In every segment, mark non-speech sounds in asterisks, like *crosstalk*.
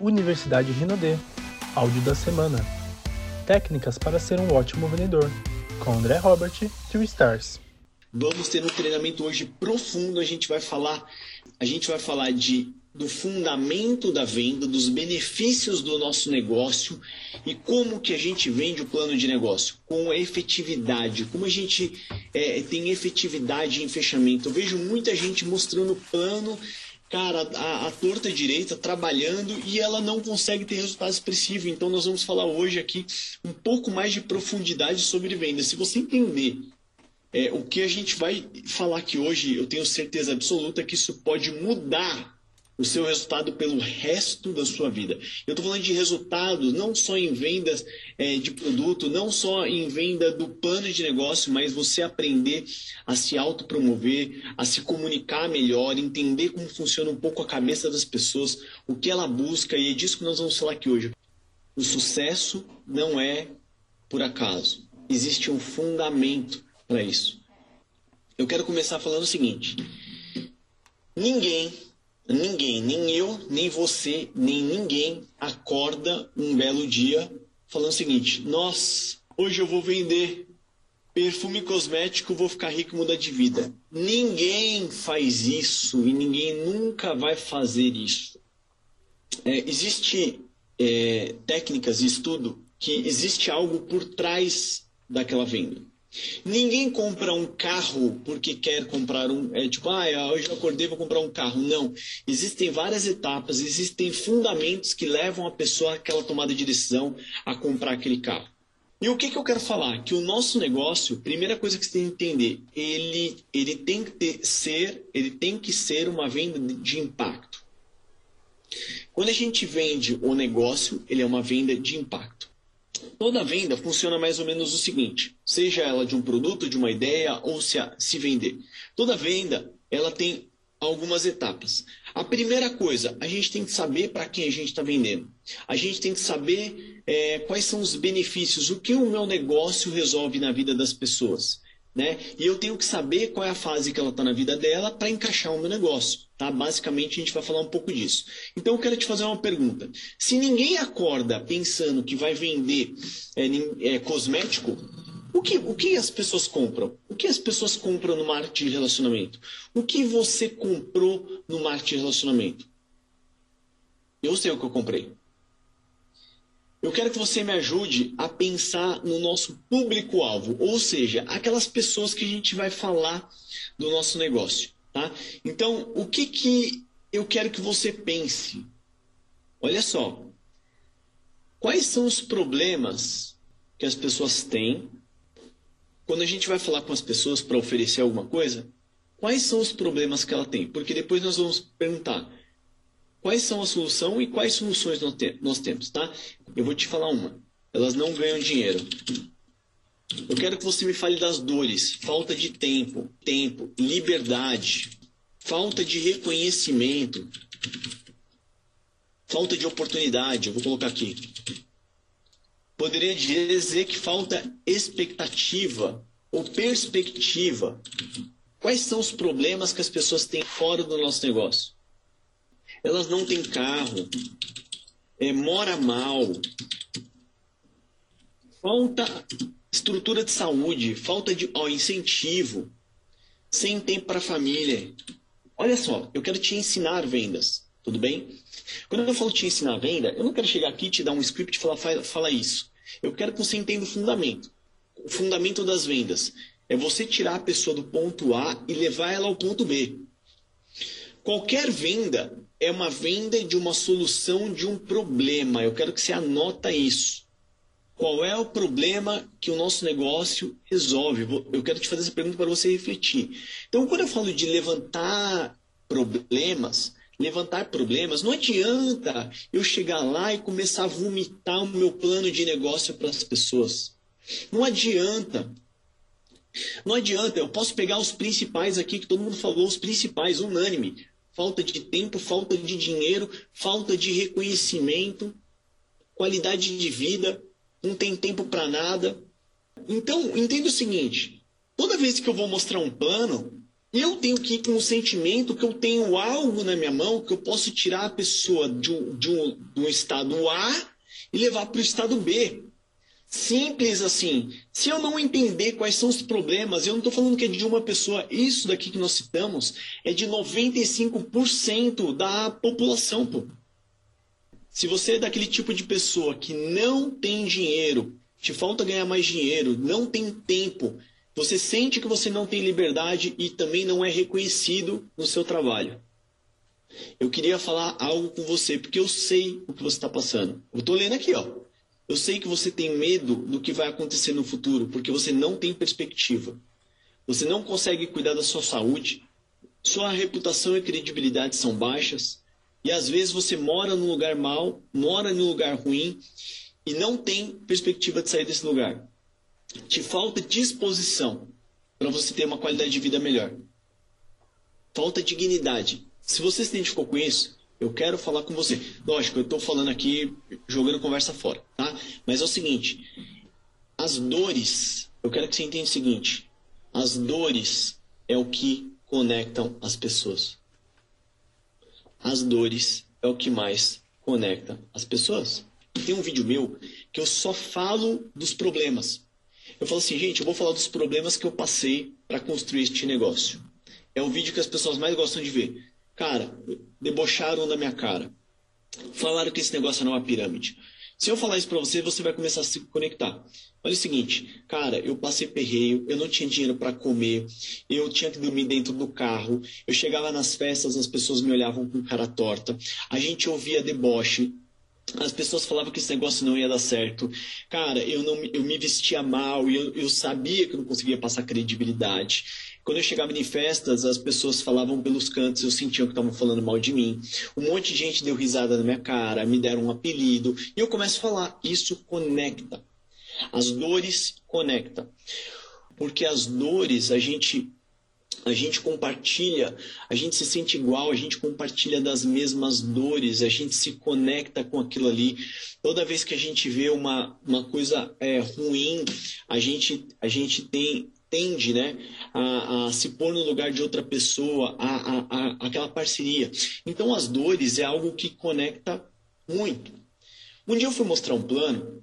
Universidade Rinodê. Áudio da semana. Técnicas para ser um ótimo vendedor. Com André Robert, 3 Stars. Vamos ter um treinamento hoje profundo. A gente vai falar, a gente vai falar de do fundamento da venda, dos benefícios do nosso negócio e como que a gente vende o plano de negócio com efetividade, como a gente é, tem efetividade em fechamento. Eu vejo muita gente mostrando plano, cara, a, a torta direita trabalhando e ela não consegue ter resultado expressivo. Então nós vamos falar hoje aqui um pouco mais de profundidade sobre venda. Se você entender é, o que a gente vai falar aqui hoje, eu tenho certeza absoluta que isso pode mudar o seu resultado pelo resto da sua vida. Eu estou falando de resultados não só em vendas é, de produto, não só em venda do plano de negócio, mas você aprender a se autopromover, a se comunicar melhor, entender como funciona um pouco a cabeça das pessoas, o que ela busca, e é disso que nós vamos falar aqui hoje. O sucesso não é por acaso. Existe um fundamento para isso. Eu quero começar falando o seguinte: ninguém Ninguém, nem eu, nem você, nem ninguém acorda um belo dia falando o seguinte: Nossa, hoje eu vou vender perfume cosmético, vou ficar rico e mudar de vida. Ninguém faz isso e ninguém nunca vai fazer isso. É, existe é, técnicas e estudo que existe algo por trás daquela venda. Ninguém compra um carro porque quer comprar um. É tipo, ah, hoje eu acordei vou comprar um carro. Não. Existem várias etapas, existem fundamentos que levam a pessoa àquela tomada de decisão a comprar aquele carro. E o que, que eu quero falar? Que o nosso negócio, primeira coisa que você tem que entender, ele, ele tem que ter, ser, ele tem que ser uma venda de impacto. Quando a gente vende o negócio, ele é uma venda de impacto. Toda venda funciona mais ou menos o seguinte: seja ela de um produto, de uma ideia ou se, se vender. Toda venda ela tem algumas etapas. A primeira coisa, a gente tem que saber para quem a gente está vendendo. A gente tem que saber é, quais são os benefícios, o que o meu negócio resolve na vida das pessoas. Né? E eu tenho que saber qual é a fase que ela está na vida dela para encaixar o meu negócio. Tá? Basicamente, a gente vai falar um pouco disso. Então, eu quero te fazer uma pergunta. Se ninguém acorda pensando que vai vender é, é, cosmético, o que, o que as pessoas compram? O que as pessoas compram no marketing de relacionamento? O que você comprou no marketing de relacionamento? Eu sei o que eu comprei. Eu quero que você me ajude a pensar no nosso público-alvo, ou seja, aquelas pessoas que a gente vai falar do nosso negócio. Tá? Então, o que, que eu quero que você pense? Olha só. Quais são os problemas que as pessoas têm quando a gente vai falar com as pessoas para oferecer alguma coisa? Quais são os problemas que ela tem? Porque depois nós vamos perguntar quais são a solução e quais soluções nós temos, tá? Eu vou te falar uma. Elas não ganham dinheiro. Eu quero que você me fale das dores, falta de tempo, tempo, liberdade, falta de reconhecimento, falta de oportunidade. Eu vou colocar aqui. Poderia dizer que falta expectativa ou perspectiva. Quais são os problemas que as pessoas têm fora do nosso negócio? elas não têm carro, é, mora mal, falta estrutura de saúde, falta de ó, incentivo, sem tempo para a família. Olha só, eu quero te ensinar vendas, tudo bem? Quando eu falo te ensinar venda, eu não quero chegar aqui te dar um script e falar, fala, fala isso. Eu quero que você entenda o fundamento. O fundamento das vendas é você tirar a pessoa do ponto A e levar ela ao ponto B. Qualquer venda é uma venda de uma solução de um problema. Eu quero que você anota isso. Qual é o problema que o nosso negócio resolve? Eu quero te fazer essa pergunta para você refletir. Então, quando eu falo de levantar problemas, levantar problemas, não adianta eu chegar lá e começar a vomitar o meu plano de negócio para as pessoas. Não adianta. Não adianta, eu posso pegar os principais aqui que todo mundo falou, os principais, unânime falta de tempo, falta de dinheiro, falta de reconhecimento, qualidade de vida, não tem tempo para nada. Então, entenda o seguinte: toda vez que eu vou mostrar um plano, eu tenho que ir com o sentimento que eu tenho algo na minha mão que eu posso tirar a pessoa de um, de um, de um estado A e levar para o estado B. Simples assim. Se eu não entender quais são os problemas, eu não estou falando que é de uma pessoa, isso daqui que nós citamos é de 95% da população. Pô. Se você é daquele tipo de pessoa que não tem dinheiro, te falta ganhar mais dinheiro, não tem tempo, você sente que você não tem liberdade e também não é reconhecido no seu trabalho. Eu queria falar algo com você, porque eu sei o que você está passando. Eu estou lendo aqui, ó. Eu sei que você tem medo do que vai acontecer no futuro, porque você não tem perspectiva. Você não consegue cuidar da sua saúde, sua reputação e credibilidade são baixas, e às vezes você mora num lugar mal, mora num lugar ruim e não tem perspectiva de sair desse lugar te falta disposição para você ter uma qualidade de vida melhor. Falta dignidade. Se você se identificou com isso, eu quero falar com você. Lógico, eu estou falando aqui, jogando conversa fora, tá? Mas é o seguinte: as dores, eu quero que você entenda o seguinte: as dores é o que conectam as pessoas. As dores é o que mais conecta as pessoas. Tem um vídeo meu que eu só falo dos problemas. Eu falo assim, gente, eu vou falar dos problemas que eu passei para construir este negócio. É o vídeo que as pessoas mais gostam de ver. Cara, debocharam da minha cara. Falaram que esse negócio não é uma pirâmide. Se eu falar isso para você, você vai começar a se conectar. Olha o seguinte, cara, eu passei perreio, eu não tinha dinheiro para comer, eu tinha que dormir dentro do carro, eu chegava nas festas, as pessoas me olhavam com cara torta, a gente ouvia deboche, as pessoas falavam que esse negócio não ia dar certo. Cara, eu, não, eu me vestia mal eu, eu sabia que eu não conseguia passar credibilidade. Quando eu chegava em festas, as pessoas falavam pelos cantos, eu sentia que estavam falando mal de mim. Um monte de gente deu risada na minha cara, me deram um apelido. E eu começo a falar, isso conecta. As dores conectam. Porque as dores a gente a gente compartilha, a gente se sente igual, a gente compartilha das mesmas dores, a gente se conecta com aquilo ali. Toda vez que a gente vê uma, uma coisa é, ruim, a gente, a gente tem, tende né, a, a, se pôr no lugar de outra pessoa, a, a, a, aquela parceria. Então, as dores é algo que conecta muito. Um dia eu fui mostrar um plano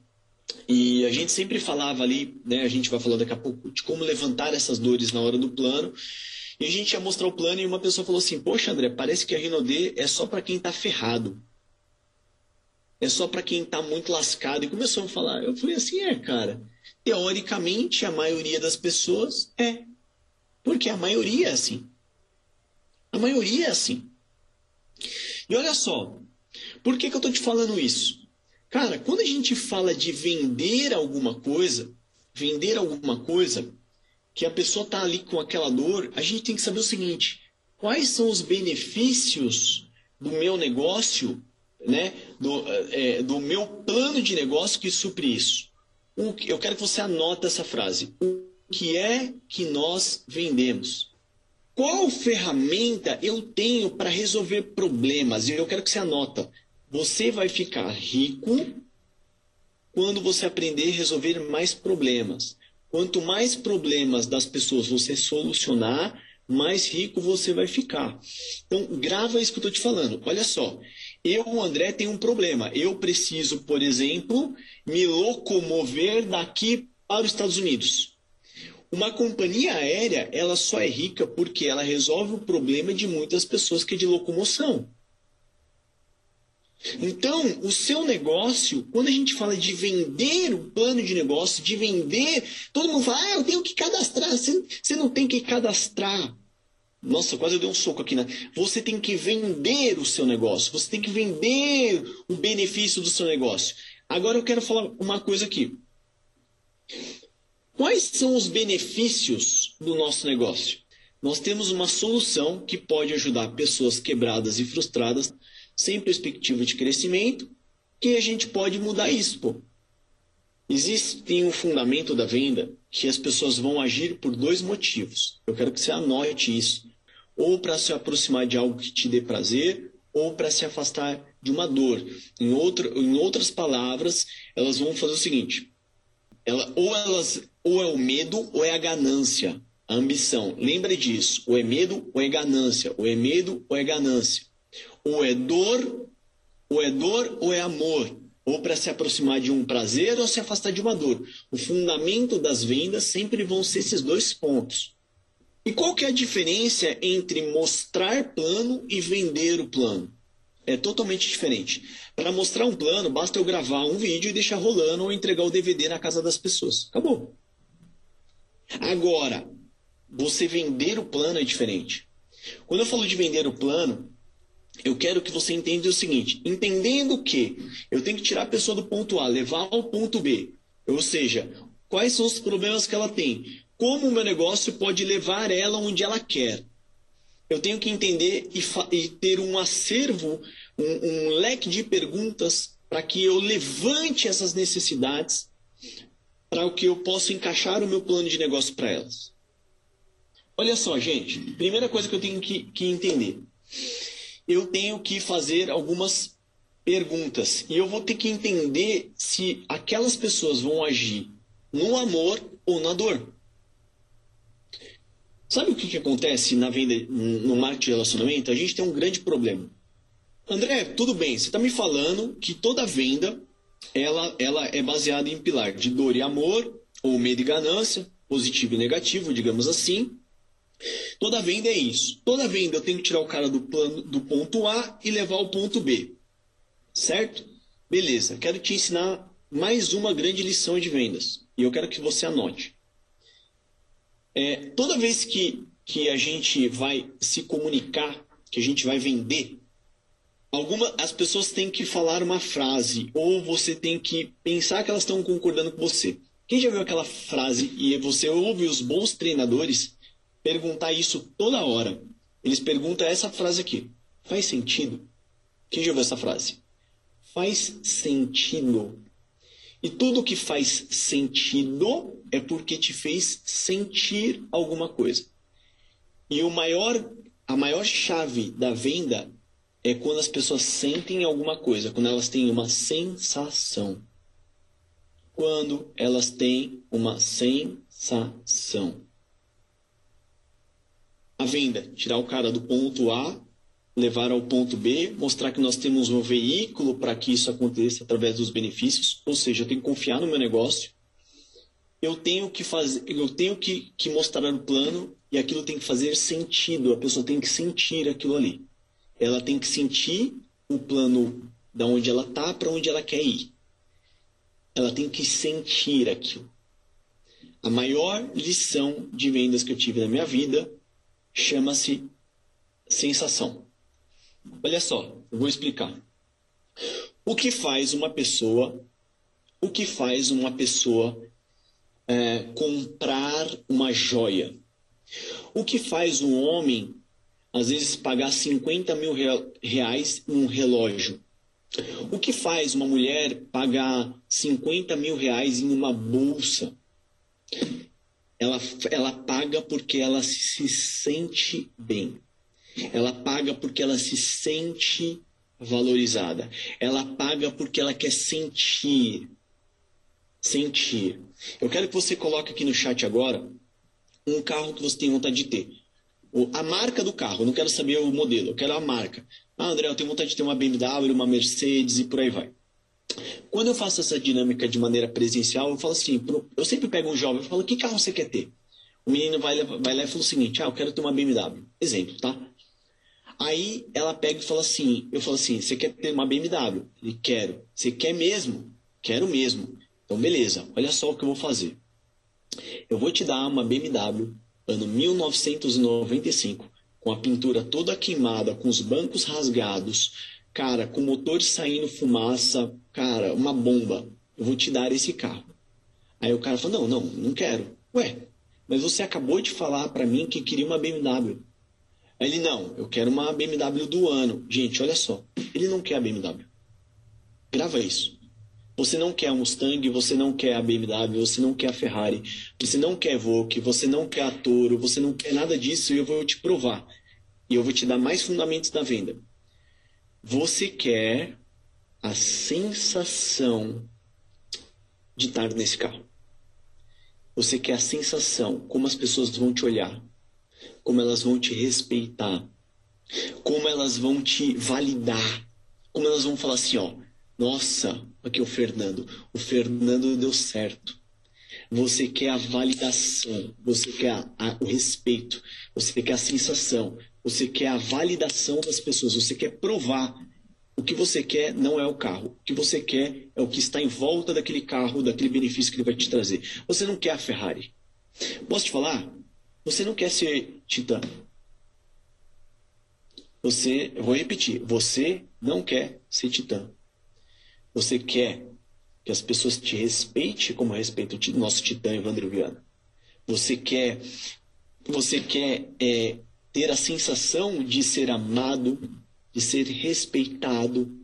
e a gente sempre falava ali, né, a gente vai falar daqui a pouco, de como levantar essas dores na hora do plano. E a gente ia mostrar o plano e uma pessoa falou assim: Poxa, André, parece que a Rinode é só para quem está ferrado. É só para quem está muito lascado. E começou a falar. Eu falei assim: É, cara. Teoricamente, a maioria das pessoas é. Porque a maioria é assim. A maioria é assim. E olha só, por que, que eu estou te falando isso? Cara, quando a gente fala de vender alguma coisa, vender alguma coisa, que a pessoa está ali com aquela dor, a gente tem que saber o seguinte: quais são os benefícios do meu negócio, né? do, é, do meu plano de negócio que supre isso? O, eu quero que você anote essa frase. O que é que nós vendemos? Qual ferramenta eu tenho para resolver problemas? E eu quero que você anota. Você vai ficar rico quando você aprender a resolver mais problemas. Quanto mais problemas das pessoas você solucionar, mais rico você vai ficar. Então, grava isso que eu estou te falando. Olha só, eu, André, tenho um problema. Eu preciso, por exemplo, me locomover daqui para os Estados Unidos. Uma companhia aérea, ela só é rica porque ela resolve o problema de muitas pessoas que é de locomoção. Então, o seu negócio, quando a gente fala de vender o plano de negócio, de vender, todo mundo fala, ah, eu tenho que cadastrar. Você, não tem que cadastrar. Nossa, quase eu dei um soco aqui, né? Você tem que vender o seu negócio. Você tem que vender o benefício do seu negócio. Agora eu quero falar uma coisa aqui. Quais são os benefícios do nosso negócio? Nós temos uma solução que pode ajudar pessoas quebradas e frustradas sem perspectiva de crescimento, que a gente pode mudar isso, pô. Existe um fundamento da venda que as pessoas vão agir por dois motivos. Eu quero que você anote isso. Ou para se aproximar de algo que te dê prazer, ou para se afastar de uma dor. Em, outro, em outras palavras, elas vão fazer o seguinte: ela, ou, elas, ou é o medo ou é a ganância. a ambição. Lembra disso. Ou é medo ou é ganância. Ou é medo ou é ganância. Ou é dor, ou é dor ou é amor. Ou para se aproximar de um prazer ou se afastar de uma dor. O fundamento das vendas sempre vão ser esses dois pontos. E qual que é a diferença entre mostrar plano e vender o plano? É totalmente diferente. Para mostrar um plano, basta eu gravar um vídeo e deixar rolando ou entregar o DVD na casa das pessoas. Acabou. Agora, você vender o plano é diferente. Quando eu falo de vender o plano, eu quero que você entenda o seguinte: entendendo que eu tenho que tirar a pessoa do ponto A, levar ao ponto B, ou seja, quais são os problemas que ela tem, como o meu negócio pode levar ela onde ela quer. Eu tenho que entender e, e ter um acervo, um, um leque de perguntas para que eu levante essas necessidades, para que eu possa encaixar o meu plano de negócio para elas. Olha só, gente, primeira coisa que eu tenho que, que entender. Eu tenho que fazer algumas perguntas e eu vou ter que entender se aquelas pessoas vão agir no amor ou na dor. Sabe o que, que acontece na venda, no marketing de relacionamento? A gente tem um grande problema. André, tudo bem, você está me falando que toda venda ela, ela é baseada em pilar de dor e amor, ou medo e ganância, positivo e negativo, digamos assim. Toda venda é isso. Toda venda eu tenho que tirar o cara do, plano, do ponto A e levar ao ponto B. Certo? Beleza, quero te ensinar mais uma grande lição de vendas. E eu quero que você anote. É, toda vez que, que a gente vai se comunicar, que a gente vai vender, alguma, as pessoas têm que falar uma frase, ou você tem que pensar que elas estão concordando com você. Quem já viu aquela frase e você ouve os bons treinadores perguntar isso toda hora? Eles perguntam essa frase aqui: faz sentido? Quem já ouviu essa frase? Faz sentido. E tudo que faz sentido é porque te fez sentir alguma coisa. E o maior, a maior chave da venda é quando as pessoas sentem alguma coisa, quando elas têm uma sensação. Quando elas têm uma sensação. A venda, tirar o cara do ponto A levar ao ponto B, mostrar que nós temos um veículo para que isso aconteça através dos benefícios, ou seja, eu tenho que confiar no meu negócio, eu tenho que fazer, eu tenho que, que mostrar o plano e aquilo tem que fazer sentido, a pessoa tem que sentir aquilo ali. Ela tem que sentir o plano da onde ela está para onde ela quer ir. Ela tem que sentir aquilo. A maior lição de vendas que eu tive na minha vida chama-se sensação. Olha só, eu vou explicar. O que faz uma pessoa, o que faz uma pessoa é, comprar uma joia? O que faz um homem, às vezes, pagar 50 mil reais em um relógio? O que faz uma mulher pagar 50 mil reais em uma bolsa? Ela, ela paga porque ela se sente bem. Ela paga porque ela se sente valorizada. Ela paga porque ela quer sentir. Sentir. Eu quero que você coloque aqui no chat agora um carro que você tem vontade de ter. A marca do carro, eu não quero saber o modelo, eu quero a marca. Ah, André, eu tenho vontade de ter uma BMW, uma Mercedes e por aí vai. Quando eu faço essa dinâmica de maneira presencial, eu falo assim, eu sempre pego um jovem e falo, que carro você quer ter? O menino vai, vai lá e fala o seguinte, ah, eu quero ter uma BMW. Exemplo, tá? Aí ela pega e fala assim, eu falo assim, você quer ter uma BMW? Ele, quero. Você quer mesmo? Quero mesmo. Então, beleza, olha só o que eu vou fazer. Eu vou te dar uma BMW ano 1995, com a pintura toda queimada, com os bancos rasgados, cara, com o motor saindo fumaça, cara, uma bomba. Eu vou te dar esse carro. Aí o cara fala, não, não, não quero. Ué, mas você acabou de falar para mim que queria uma BMW. Aí ele, não, eu quero uma BMW do ano. Gente, olha só, ele não quer a BMW. Grava isso. Você não quer a Mustang, você não quer a BMW, você não quer a Ferrari, você não quer Volkswagen, você não quer a Toro, você não quer nada disso e eu vou te provar. E eu vou te dar mais fundamentos da venda. Você quer a sensação de estar nesse carro. Você quer a sensação, como as pessoas vão te olhar, como elas vão te respeitar, como elas vão te validar, como elas vão falar assim, ó, nossa, aqui é o Fernando, o Fernando deu certo. Você quer a validação, você quer a, a, o respeito, você quer a sensação, você quer a validação das pessoas, você quer provar. O que você quer não é o carro. O que você quer é o que está em volta daquele carro, daquele benefício que ele vai te trazer. Você não quer a Ferrari. Posso te falar? Você não quer ser titã. Você, eu vou repetir, você não quer ser titã. Você quer que as pessoas te respeitem como respeitam o nosso titã Evandro Viana. Você quer, você quer é, ter a sensação de ser amado, de ser respeitado,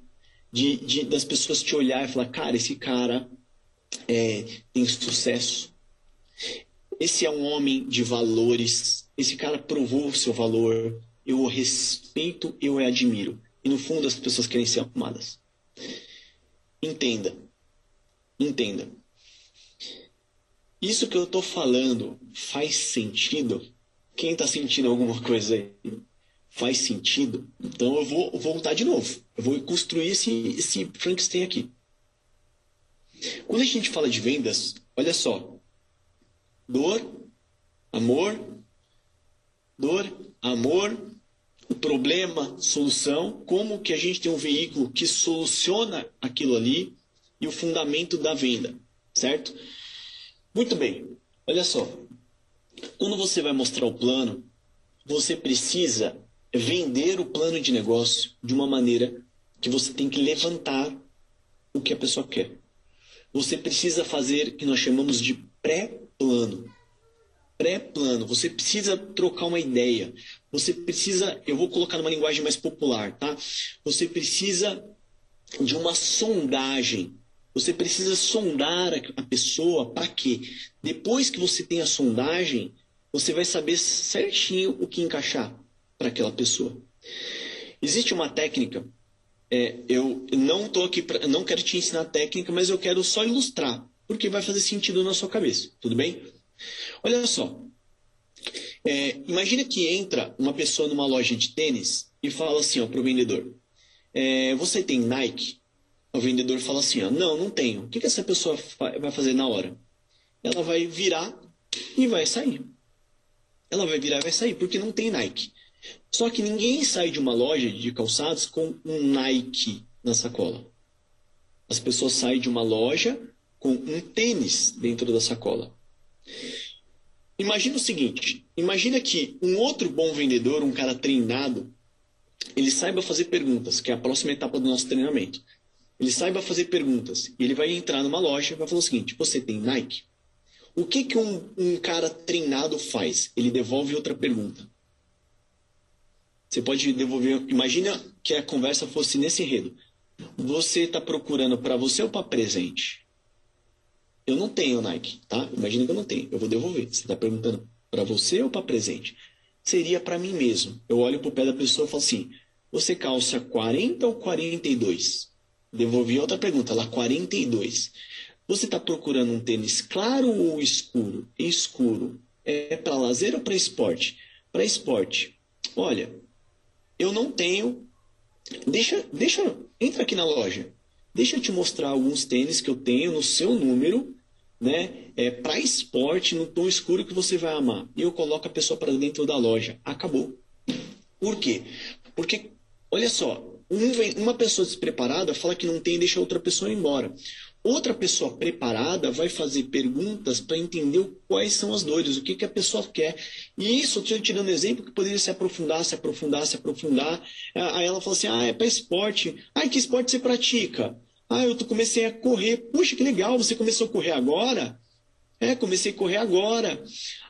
de, de das pessoas te olhar e falar, cara, esse cara é, tem sucesso. Esse é um homem de valores. Esse cara provou o seu valor eu o respeito, eu o admiro. E no fundo as pessoas querem ser amadas. Entenda. Entenda. Isso que eu estou falando faz sentido? Quem está sentindo alguma coisa aí? Faz sentido? Então eu vou voltar de novo. Eu vou construir esse, esse Frankenstein aqui. Quando a gente fala de vendas, olha só. Dor, amor, dor, amor, o problema, solução, como que a gente tem um veículo que soluciona aquilo ali e o fundamento da venda, certo? Muito bem, olha só. Quando você vai mostrar o plano, você precisa vender o plano de negócio de uma maneira que você tem que levantar o que a pessoa quer. Você precisa fazer o que nós chamamos de pré-plano pré-plano. Você precisa trocar uma ideia. Você precisa, eu vou colocar numa linguagem mais popular, tá? Você precisa de uma sondagem. Você precisa sondar a pessoa para quê? Depois que você tem a sondagem, você vai saber certinho o que encaixar para aquela pessoa. Existe uma técnica. É, eu não tô aqui, pra, não quero te ensinar técnica, mas eu quero só ilustrar, porque vai fazer sentido na sua cabeça. Tudo bem? Olha só. É, imagina que entra uma pessoa numa loja de tênis e fala assim para o vendedor: é, Você tem Nike? O vendedor fala assim: ó, Não, não tenho. O que, que essa pessoa vai fazer na hora? Ela vai virar e vai sair. Ela vai virar e vai sair, porque não tem Nike. Só que ninguém sai de uma loja de calçados com um Nike na sacola. As pessoas saem de uma loja com um tênis dentro da sacola. Imagina o seguinte: imagina que um outro bom vendedor, um cara treinado, ele saiba fazer perguntas, que é a próxima etapa do nosso treinamento. Ele saiba fazer perguntas e ele vai entrar numa loja e vai falar o seguinte: você tem Nike? O que, que um, um cara treinado faz? Ele devolve outra pergunta. Você pode devolver. Imagina que a conversa fosse nesse enredo. Você está procurando para você ou para presente? Eu não tenho Nike, tá? Imagina que eu não tenho. Eu vou devolver. Você está perguntando para você ou para presente? Seria para mim mesmo. Eu olho para o pé da pessoa e falo assim: você calça 40 ou 42? Devolvi outra pergunta, lá 42. Você está procurando um tênis claro ou escuro? Escuro. É para lazer ou para esporte? Para esporte. Olha, eu não tenho. Deixa, deixa, entra aqui na loja. Deixa eu te mostrar alguns tênis que eu tenho no seu número né, é, para esporte no tom escuro que você vai amar. E eu coloco a pessoa para dentro da loja. Acabou. Por quê? Porque, olha só, um, uma pessoa despreparada fala que não tem e deixa outra pessoa embora. Outra pessoa preparada vai fazer perguntas para entender quais são as dores, o que, que a pessoa quer. E isso, estou te dando exemplo que poderia se aprofundar, se aprofundar, se aprofundar. Aí ela fala assim: ah, é para esporte. Ah, que esporte você pratica? Ah, eu comecei a correr. Puxa, que legal, você começou a correr agora? É, comecei a correr agora.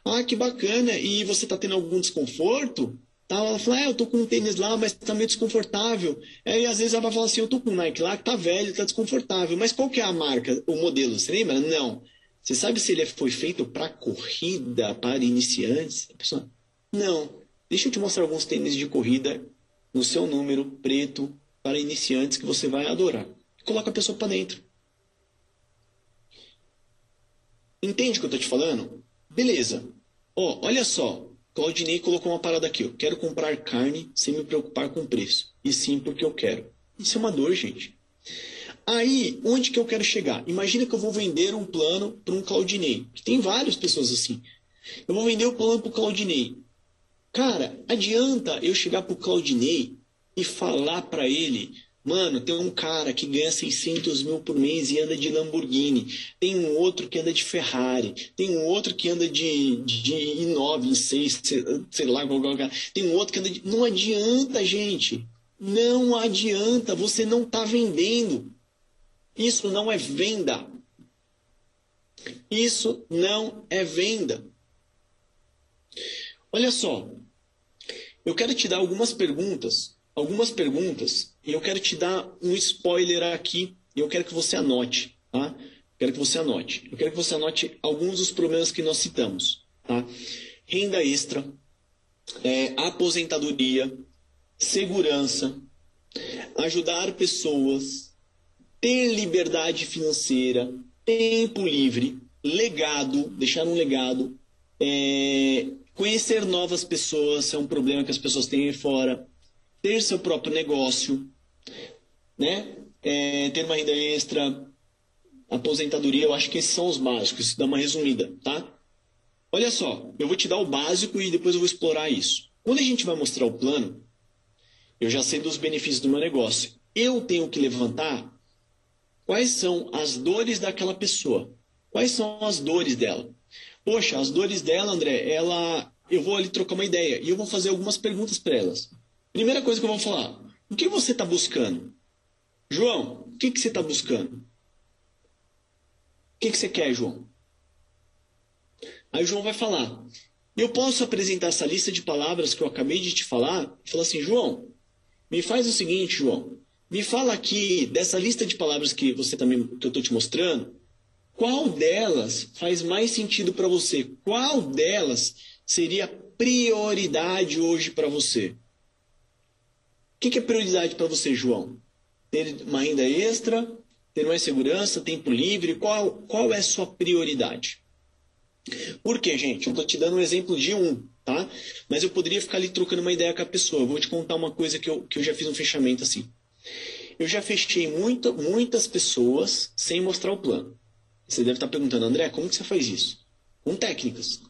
Ah, que bacana. E você está tendo algum desconforto? Tá, ela fala, é, eu tô com um tênis lá, mas tá meio desconfortável. É, e às vezes ela vai falar assim, eu tô com um Nike lá que tá velho, tá desconfortável. Mas qual que é a marca, o modelo? Você lembra? Não. Você sabe se ele foi feito para corrida, para iniciantes? A pessoa, não. Deixa eu te mostrar alguns tênis de corrida no seu número preto para iniciantes que você vai adorar coloca a pessoa para dentro. Entende o que eu estou te falando? Beleza. Ó, oh, olha só. Claudinei colocou uma parada aqui. Eu quero comprar carne sem me preocupar com o preço. E sim porque eu quero. Isso é uma dor, gente. Aí, onde que eu quero chegar? Imagina que eu vou vender um plano para um Claudinei. Tem várias pessoas assim. Eu vou vender o plano para o Claudinei. Cara, adianta eu chegar para o Claudinei e falar para ele Mano, tem um cara que ganha 600 mil por mês e anda de Lamborghini. Tem um outro que anda de Ferrari. Tem um outro que anda de, de i9, i6, sei lá, qual, qual. Tem um outro que anda de... Não adianta, gente. Não adianta. Você não está vendendo. Isso não é venda. Isso não é venda. Olha só. Eu quero te dar algumas perguntas algumas perguntas e eu quero te dar um spoiler aqui e eu quero que você anote, tá? Quero que você anote. Eu quero que você anote alguns dos problemas que nós citamos, tá? Renda extra, é, aposentadoria, segurança, ajudar pessoas, ter liberdade financeira, tempo livre, legado, deixar um legado, é, conhecer novas pessoas é um problema que as pessoas têm fora, ter seu próprio negócio, né? É, ter uma renda extra, aposentadoria, eu acho que esses são os básicos. Isso dá uma resumida, tá? Olha só, eu vou te dar o básico e depois eu vou explorar isso. Quando a gente vai mostrar o plano, eu já sei dos benefícios do meu negócio. Eu tenho que levantar quais são as dores daquela pessoa. Quais são as dores dela? Poxa, as dores dela, André, ela, eu vou ali trocar uma ideia e eu vou fazer algumas perguntas para elas. Primeira coisa que eu vou falar: o que você está buscando? João, o que, que você está buscando? O que, que você quer, João? Aí João vai falar: eu posso apresentar essa lista de palavras que eu acabei de te falar e falar assim, João, me faz o seguinte, João. Me fala aqui dessa lista de palavras que você também que eu estou te mostrando, qual delas faz mais sentido para você? Qual delas seria prioridade hoje para você? O que, que é prioridade para você, João? Ter uma renda extra, ter mais segurança, tempo livre? Qual, qual é a sua prioridade? Por quê, gente? Eu estou te dando um exemplo de um, tá? Mas eu poderia ficar ali trocando uma ideia com a pessoa. Eu vou te contar uma coisa que eu, que eu já fiz um fechamento assim. Eu já fechei muito, muitas pessoas sem mostrar o plano. Você deve estar perguntando, André, como que você faz isso? Com técnicas.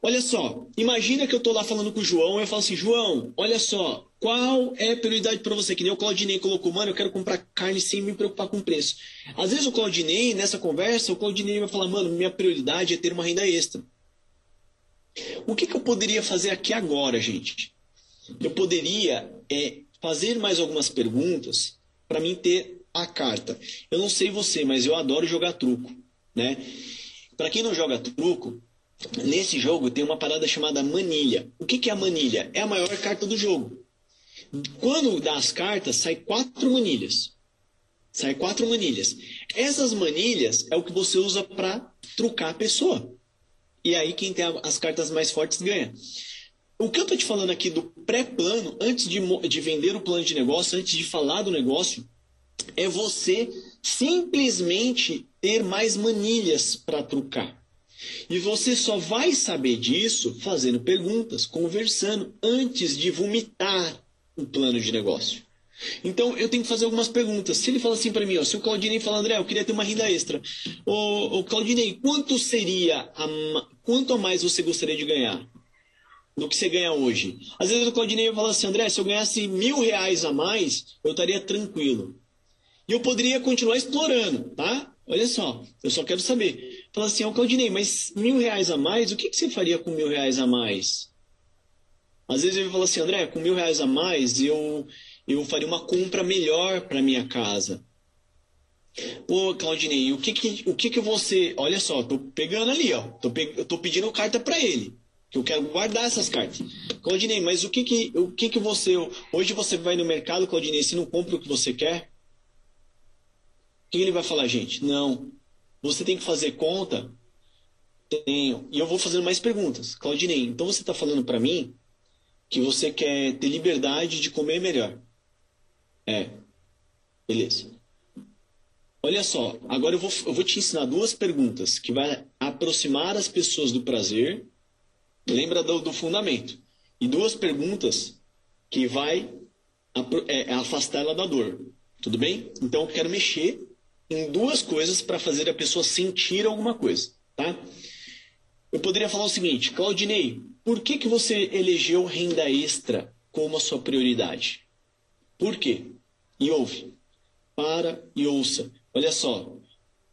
Olha só, imagina que eu estou lá falando com o João e eu falo assim, João, olha só, qual é a prioridade para você? Que nem o Claudinei colocou, mano, eu quero comprar carne sem me preocupar com o preço. Às vezes o Claudinei, nessa conversa, o Claudinei vai falar, mano, minha prioridade é ter uma renda extra. O que, que eu poderia fazer aqui agora, gente? Eu poderia é, fazer mais algumas perguntas para mim ter a carta. Eu não sei você, mas eu adoro jogar truco, né? Para quem não joga truco, nesse jogo tem uma parada chamada manilha. O que, que é a manilha? É a maior carta do jogo. Quando dá as cartas, sai quatro manilhas. Sai quatro manilhas. Essas manilhas é o que você usa para trucar a pessoa. E aí quem tem as cartas mais fortes ganha. O que eu estou te falando aqui do pré-plano, antes de, de vender o plano de negócio, antes de falar do negócio, é você simplesmente ter mais manilhas para trucar. E você só vai saber disso fazendo perguntas, conversando, antes de vomitar um plano de negócio. Então eu tenho que fazer algumas perguntas. Se ele fala assim para mim, ó, se o Claudinei fala, André, eu queria ter uma renda extra. Ô, ô Claudinei, quanto seria, a, quanto a mais você gostaria de ganhar? Do que você ganha hoje? Às vezes o Claudinei vai falar assim, André, se eu ganhasse mil reais a mais, eu estaria tranquilo. E eu poderia continuar explorando, tá? Olha só, eu só quero saber. Fala assim, ó, Claudinei, mas mil reais a mais, o que, que você faria com mil reais a mais? Às vezes ele fala assim, André, com mil reais a mais eu, eu faria uma compra melhor para minha casa. Pô, Claudinei, o que que, o que que você... Olha só, tô pegando ali, ó. Tô, pe... tô pedindo carta para ele. Que eu quero guardar essas cartas. Claudinei, mas o que que, o que que você... Hoje você vai no mercado, Claudinei, você não compra o que você quer? O que ele vai falar, gente? Não. Você tem que fazer conta? Tenho. E eu vou fazendo mais perguntas. Claudinei, então você está falando para mim que você quer ter liberdade de comer melhor. É. Beleza. Olha só, agora eu vou, eu vou te ensinar duas perguntas que vai aproximar as pessoas do prazer. Lembra do, do fundamento. E duas perguntas que vai é, afastar ela da dor. Tudo bem? Então eu quero mexer em duas coisas para fazer a pessoa sentir alguma coisa, tá? Eu poderia falar o seguinte, Claudinei, por que, que você elegeu renda extra como a sua prioridade? Por quê? E ouve. Para e ouça. Olha só,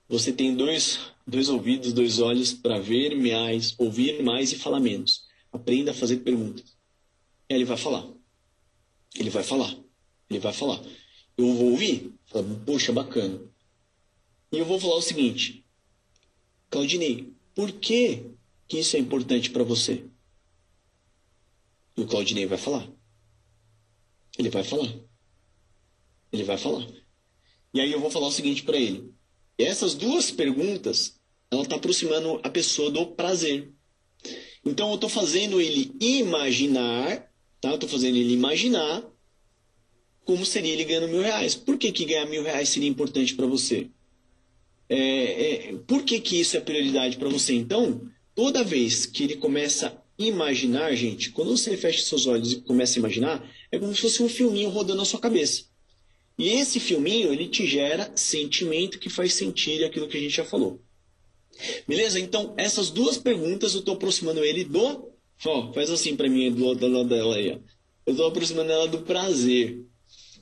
você tem dois, dois ouvidos, dois olhos para ver mais, ouvir mais e falar menos. Aprenda a fazer perguntas. Ele vai falar. Ele vai falar. Ele vai falar. Eu vou ouvir. Fala, Poxa, bacana. E eu vou falar o seguinte. Claudinei, por que, que isso é importante para você? E o Claudinei vai falar. Ele vai falar. Ele vai falar. E aí eu vou falar o seguinte para ele. Essas duas perguntas, ela está aproximando a pessoa do prazer. Então eu estou fazendo ele imaginar, tá? Eu estou fazendo ele imaginar como seria ele ganhando mil reais. Por que, que ganhar mil reais seria importante para você? É, é, por que, que isso é prioridade para você? Então, toda vez que ele começa a imaginar, gente, quando você fecha seus olhos e começa a imaginar, é como se fosse um filminho rodando na sua cabeça. E esse filminho, ele te gera sentimento que faz sentir aquilo que a gente já falou. Beleza? Então, essas duas perguntas eu estou aproximando ele do. Ó, faz assim para mim do lado dela aí. Ó. Eu estou aproximando ela do prazer.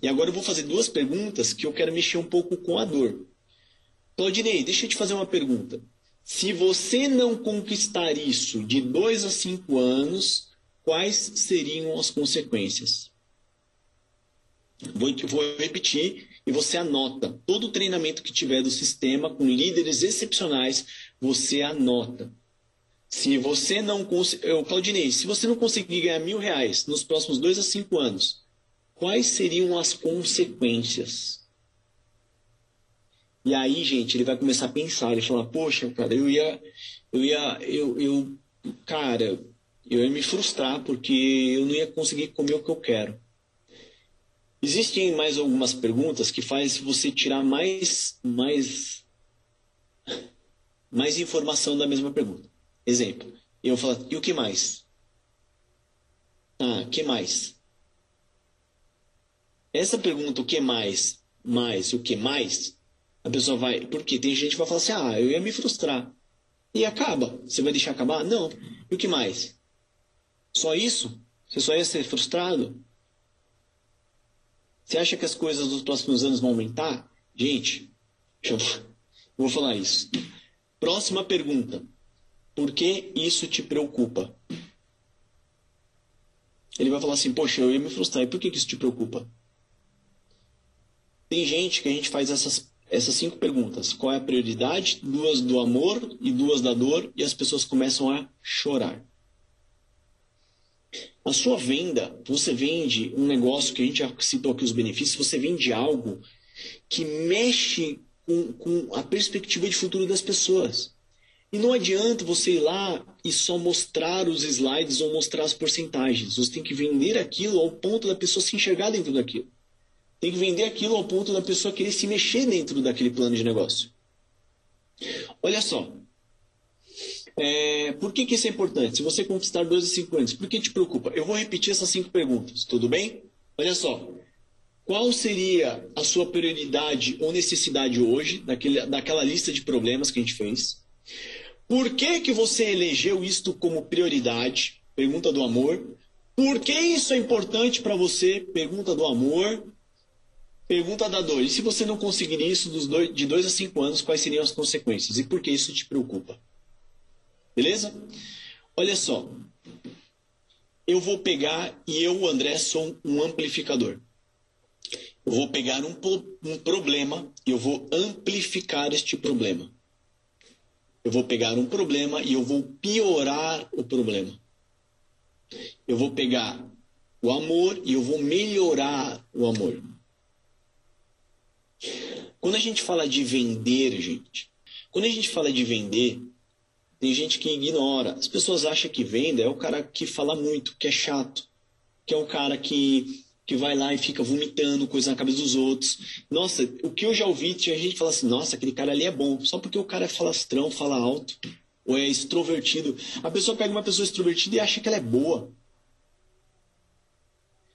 E agora eu vou fazer duas perguntas que eu quero mexer um pouco com a dor. Claudinei, deixa eu te fazer uma pergunta. Se você não conquistar isso de dois a cinco anos, quais seriam as consequências? Vou, vou repetir e você anota. Todo o treinamento que tiver do sistema com líderes excepcionais, você anota. Se você não conseguir. Claudinei, se você não conseguir ganhar mil reais nos próximos dois a cinco anos, quais seriam as consequências? E aí, gente, ele vai começar a pensar, ele falar, poxa, cara, eu ia, eu ia, eu, eu, cara, eu ia me frustrar porque eu não ia conseguir comer o que eu quero. Existem mais algumas perguntas que faz você tirar mais, mais, mais informação da mesma pergunta. Exemplo, eu falar, e o que mais? Ah, que mais? Essa pergunta, o que mais, mais, o que mais, a pessoa vai. Porque tem gente que vai falar assim, ah, eu ia me frustrar. E acaba. Você vai deixar acabar? Não. E o que mais? Só isso? Você só ia ser frustrado? Você acha que as coisas dos próximos anos vão aumentar? Gente, eu vou falar isso. Próxima pergunta. Por que isso te preocupa? Ele vai falar assim, poxa, eu ia me frustrar. E por que isso te preocupa? Tem gente que a gente faz essas, essas cinco perguntas. Qual é a prioridade? Duas do amor e duas da dor. E as pessoas começam a chorar. A sua venda, você vende um negócio que a gente já citou aqui os benefícios, você vende algo que mexe com, com a perspectiva de futuro das pessoas. E não adianta você ir lá e só mostrar os slides ou mostrar as porcentagens. Você tem que vender aquilo ao ponto da pessoa se enxergar dentro daquilo. Tem que vender aquilo ao ponto da pessoa querer se mexer dentro daquele plano de negócio. Olha só, é, por que, que isso é importante? Se você conquistar 12 5 anos, por que te preocupa? Eu vou repetir essas cinco perguntas, tudo bem? Olha só. Qual seria a sua prioridade ou necessidade hoje, daquele, daquela lista de problemas que a gente fez? Por que, que você elegeu isto como prioridade? Pergunta do amor. Por que isso é importante para você? Pergunta do amor. Pergunta da dor. E se você não conseguir isso dois, de 2 a 5 anos, quais seriam as consequências? E por que isso te preocupa? Beleza? Olha só. Eu vou pegar e eu, André, sou um amplificador. Eu vou pegar um, um problema e eu vou amplificar este problema. Eu vou pegar um problema e eu vou piorar o problema. Eu vou pegar o amor e eu vou melhorar o amor. Quando a gente fala de vender, gente, quando a gente fala de vender, tem gente que ignora. As pessoas acham que venda é o cara que fala muito, que é chato, que é o cara que, que vai lá e fica vomitando coisa na cabeça dos outros. Nossa, o que eu já ouvi, tinha gente que fala assim, nossa, aquele cara ali é bom, só porque o cara é falastrão, fala alto, ou é extrovertido. A pessoa pega uma pessoa extrovertida e acha que ela é boa.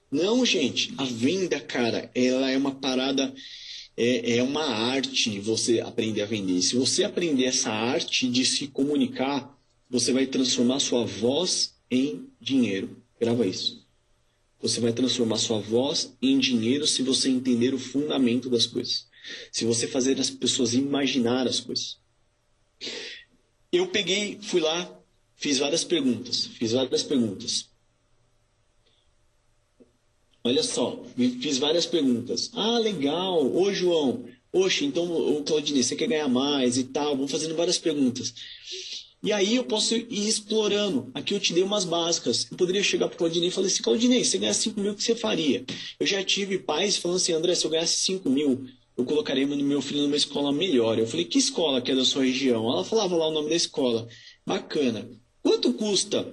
Não, gente, a venda, cara, ela é uma parada, é, é uma arte você aprender a vender. Se você aprender essa arte de se comunicar, você vai transformar sua voz em dinheiro. Grava isso. Você vai transformar sua voz em dinheiro se você entender o fundamento das coisas. Se você fazer as pessoas imaginar as coisas. Eu peguei, fui lá, fiz várias perguntas. Fiz várias perguntas. Olha só, fiz várias perguntas. Ah, legal. Ô, João. Oxe, então, o Claudinei, você quer ganhar mais e tal? Vou fazendo várias perguntas. E aí eu posso ir explorando. Aqui eu te dei umas básicas. Eu poderia chegar para o Claudinei e falar assim, Claudinei, se você ganhasse 5 mil, o que você faria? Eu já tive pais falando assim, André, se eu ganhasse 5 mil, eu colocaria meu filho numa escola melhor. Eu falei, que escola que é da sua região? Ela falava lá o nome da escola. Bacana. Quanto custa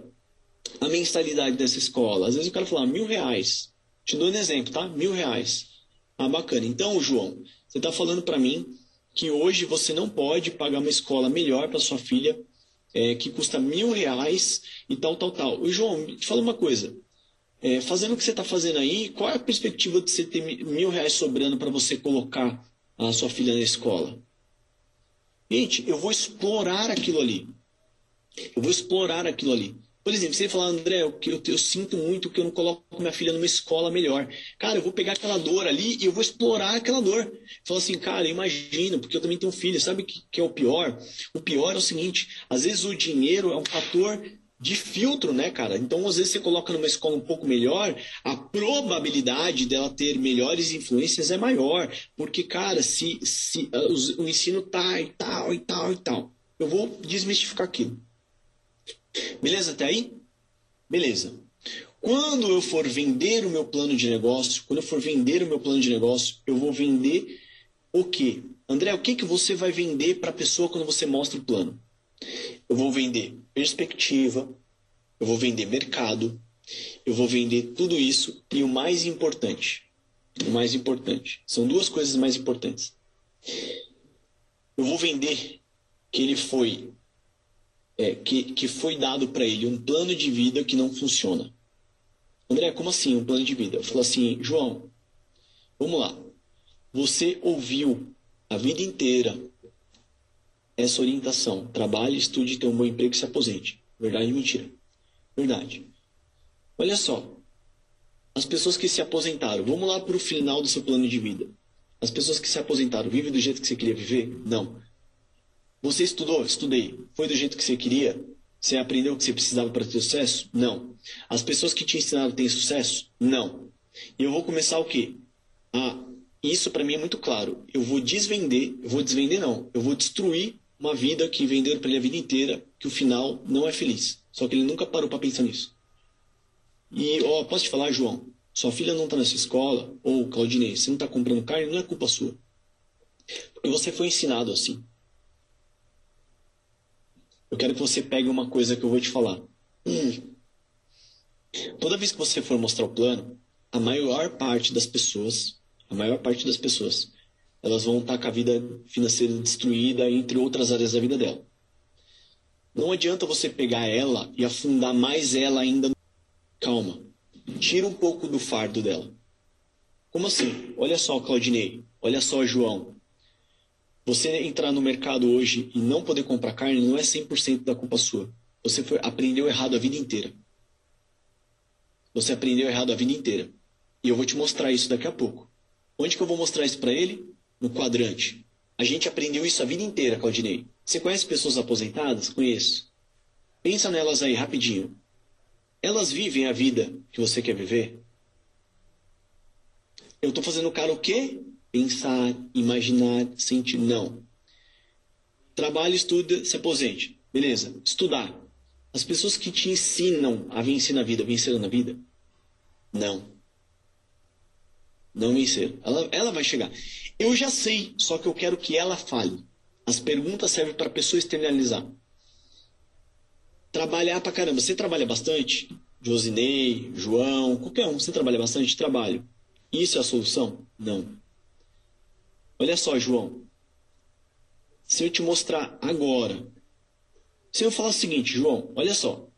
a mensalidade dessa escola? Às vezes o cara fala, mil reais. Te dou um exemplo, tá? Mil reais. Ah, bacana. Então, João, você está falando para mim que hoje você não pode pagar uma escola melhor para sua filha é, que custa mil reais e tal, tal, tal. O João, te fala uma coisa. É, fazendo o que você está fazendo aí, qual é a perspectiva de você ter mil reais sobrando para você colocar a sua filha na escola? Gente, eu vou explorar aquilo ali. Eu vou explorar aquilo ali. Por exemplo, você falar, André, eu, eu, eu, sinto muito que eu não coloco minha filha numa escola melhor. Cara, eu vou pegar aquela dor ali e eu vou explorar aquela dor. Fala assim, cara, imagino, porque eu também tenho filho. Sabe o que, que é o pior? O pior é o seguinte: às vezes o dinheiro é um fator de filtro, né, cara? Então, às vezes você coloca numa escola um pouco melhor, a probabilidade dela ter melhores influências é maior, porque, cara, se, se uh, o ensino tá e tal e tal e tal, eu vou desmistificar aquilo. Beleza até aí? Beleza. Quando eu for vender o meu plano de negócio, quando eu for vender o meu plano de negócio, eu vou vender o quê? André, o que, que você vai vender para a pessoa quando você mostra o plano? Eu vou vender perspectiva, eu vou vender mercado, eu vou vender tudo isso e o mais importante, o mais importante, são duas coisas mais importantes. Eu vou vender que ele foi é, que, que foi dado para ele um plano de vida que não funciona. André, como assim um plano de vida? Eu falo assim, João, vamos lá. Você ouviu a vida inteira essa orientação. Trabalhe, estude, tenha um bom emprego e se aposente. Verdade ou mentira? Verdade. Olha só. As pessoas que se aposentaram, vamos lá para o final do seu plano de vida. As pessoas que se aposentaram vivem do jeito que você queria viver? Não. Você estudou? Estudei. Foi do jeito que você queria? Você aprendeu o que você precisava para ter sucesso? Não. As pessoas que te ensinaram têm sucesso? Não. E eu vou começar o quê? Ah, isso para mim é muito claro. Eu vou desvender, eu vou desvender não, eu vou destruir uma vida que venderam para ele a vida inteira, que o final não é feliz. Só que ele nunca parou para pensar nisso. E, ó, posso te falar, João, sua filha não está nessa escola, ou Claudinei, você não está comprando carne, não é culpa sua. Porque você foi ensinado assim. Eu quero que você pegue uma coisa que eu vou te falar. Toda vez que você for mostrar o plano, a maior parte das pessoas, a maior parte das pessoas, elas vão estar com a vida financeira destruída, entre outras áreas da vida dela. Não adianta você pegar ela e afundar mais ela ainda. Calma. Tira um pouco do fardo dela. Como assim? Olha só, Claudinei. Olha só, João. Você entrar no mercado hoje e não poder comprar carne não é 100% da culpa sua. Você foi, aprendeu errado a vida inteira. Você aprendeu errado a vida inteira. E eu vou te mostrar isso daqui a pouco. Onde que eu vou mostrar isso para ele? No quadrante. A gente aprendeu isso a vida inteira, Claudinei. Você conhece pessoas aposentadas? Conheço. Pensa nelas aí rapidinho. Elas vivem a vida que você quer viver? Eu estou fazendo o cara o quê? Pensar, imaginar, sentir. Não. Trabalhe, estuda, se aposente. Beleza. Estudar. As pessoas que te ensinam a vencer na vida, venceram na vida? Não. Não venceram. Ela, ela vai chegar. Eu já sei, só que eu quero que ela fale. As perguntas servem para a pessoa externalizar. Trabalhar pra caramba. Você trabalha bastante? Josinei, João, qualquer um. Você trabalha bastante? Trabalho. Isso é a solução? Não. Olha só, João. Se eu te mostrar agora, se eu falar o seguinte, João, olha só.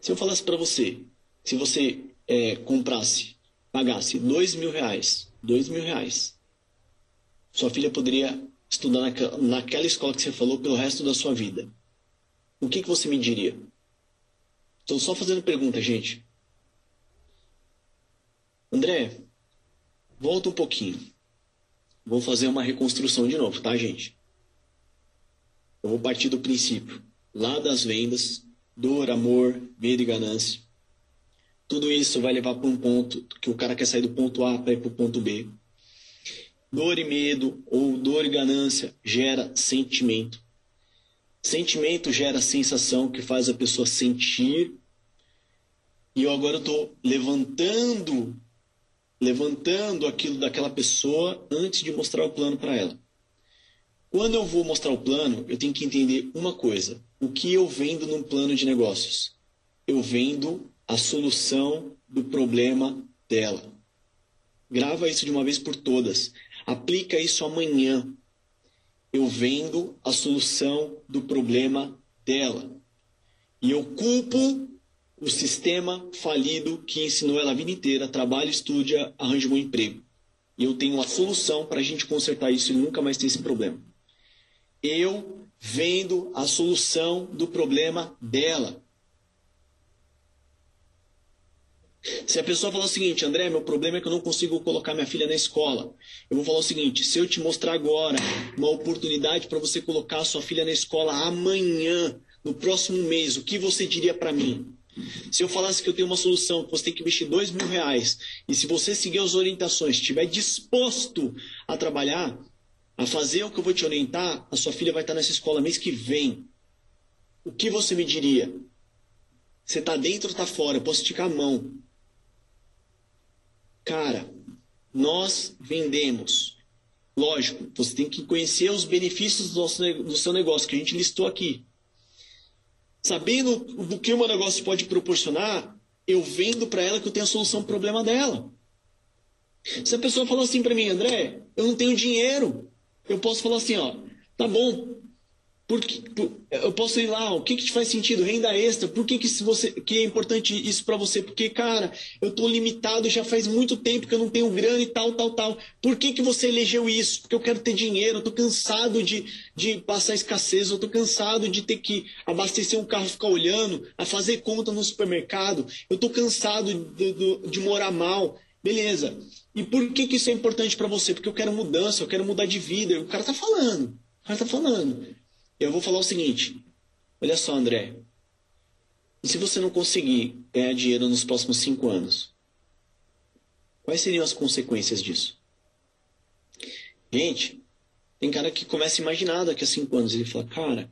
Se eu falasse para você, se você é, comprasse, pagasse dois mil reais, dois mil reais, sua filha poderia estudar naquela, escola que você falou pelo resto da sua vida. O que, que você me diria? Estou só fazendo pergunta, gente. André, volta um pouquinho. Vou fazer uma reconstrução de novo, tá, gente? Eu vou partir do princípio, lá das vendas, dor, amor, medo e ganância. Tudo isso vai levar para um ponto que o cara quer sair do ponto A para ir para o ponto B. Dor e medo, ou dor e ganância, gera sentimento. Sentimento gera sensação que faz a pessoa sentir. E eu agora estou levantando levantando aquilo daquela pessoa antes de mostrar o plano para ela. Quando eu vou mostrar o plano, eu tenho que entender uma coisa: o que eu vendo num plano de negócios? Eu vendo a solução do problema dela. Grava isso de uma vez por todas. Aplica isso amanhã. Eu vendo a solução do problema dela. E eu culpo o sistema falido que ensinou ela a vida inteira, trabalha, estuda, arranja um emprego. E eu tenho a solução para a gente consertar isso e nunca mais ter esse problema. Eu vendo a solução do problema dela. Se a pessoa falar o seguinte, André, meu problema é que eu não consigo colocar minha filha na escola. Eu vou falar o seguinte: se eu te mostrar agora uma oportunidade para você colocar sua filha na escola amanhã, no próximo mês, o que você diria para mim? Se eu falasse que eu tenho uma solução, que você tem que investir dois mil reais, e se você seguir as orientações, estiver disposto a trabalhar, a fazer o que eu vou te orientar, a sua filha vai estar nessa escola mês que vem. O que você me diria? Você está dentro ou está fora? Eu posso esticar a mão. Cara, nós vendemos. Lógico, você tem que conhecer os benefícios do, nosso, do seu negócio, que a gente listou aqui. Sabendo do que o meu negócio pode proporcionar, eu vendo para ela que eu tenho a solução para o problema dela. Se a pessoa falou assim para mim, André, eu não tenho dinheiro, eu posso falar assim, ó, tá bom, porque, eu posso ir lá, o que, que te faz sentido? Renda extra. Por que, que, você, que é importante isso para você? Porque, cara, eu estou limitado já faz muito tempo que eu não tenho grana e tal, tal, tal. Por que, que você elegeu isso? Porque eu quero ter dinheiro, eu estou cansado de, de passar escassez, eu estou cansado de ter que abastecer um carro ficar olhando, a fazer conta no supermercado, eu estou cansado de, de, de morar mal. Beleza. E por que, que isso é importante para você? Porque eu quero mudança, eu quero mudar de vida. O cara tá falando. O cara tá falando. Eu vou falar o seguinte: olha só, André. Se você não conseguir ganhar dinheiro nos próximos cinco anos? Quais seriam as consequências disso? Gente, tem cara que começa a imaginar daqui a cinco anos. Ele fala, cara,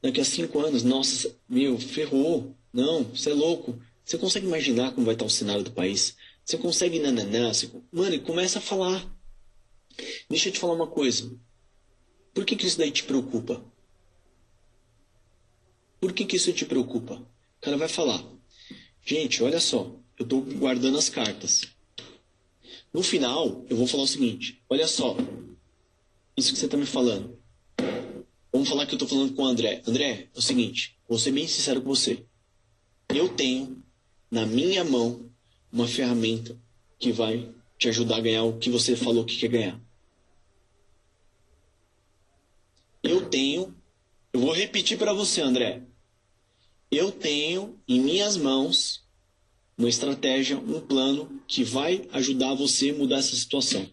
daqui a cinco anos, nossa, meu, ferrou. Não, você é louco. Você consegue imaginar como vai estar o cenário do país? Você consegue nananã? Você... Mano, e começa a falar. Deixa eu te falar uma coisa. Por que, que isso daí te preocupa? Por que, que isso te preocupa? O cara vai falar: Gente, olha só, eu estou guardando as cartas. No final, eu vou falar o seguinte: Olha só, isso que você está me falando. Vamos falar que eu estou falando com o André. André, é o seguinte, vou ser bem sincero com você. Eu tenho na minha mão uma ferramenta que vai te ajudar a ganhar o que você falou que quer ganhar. Eu tenho, eu vou repetir para você, André. Eu tenho em minhas mãos uma estratégia, um plano que vai ajudar você a mudar essa situação.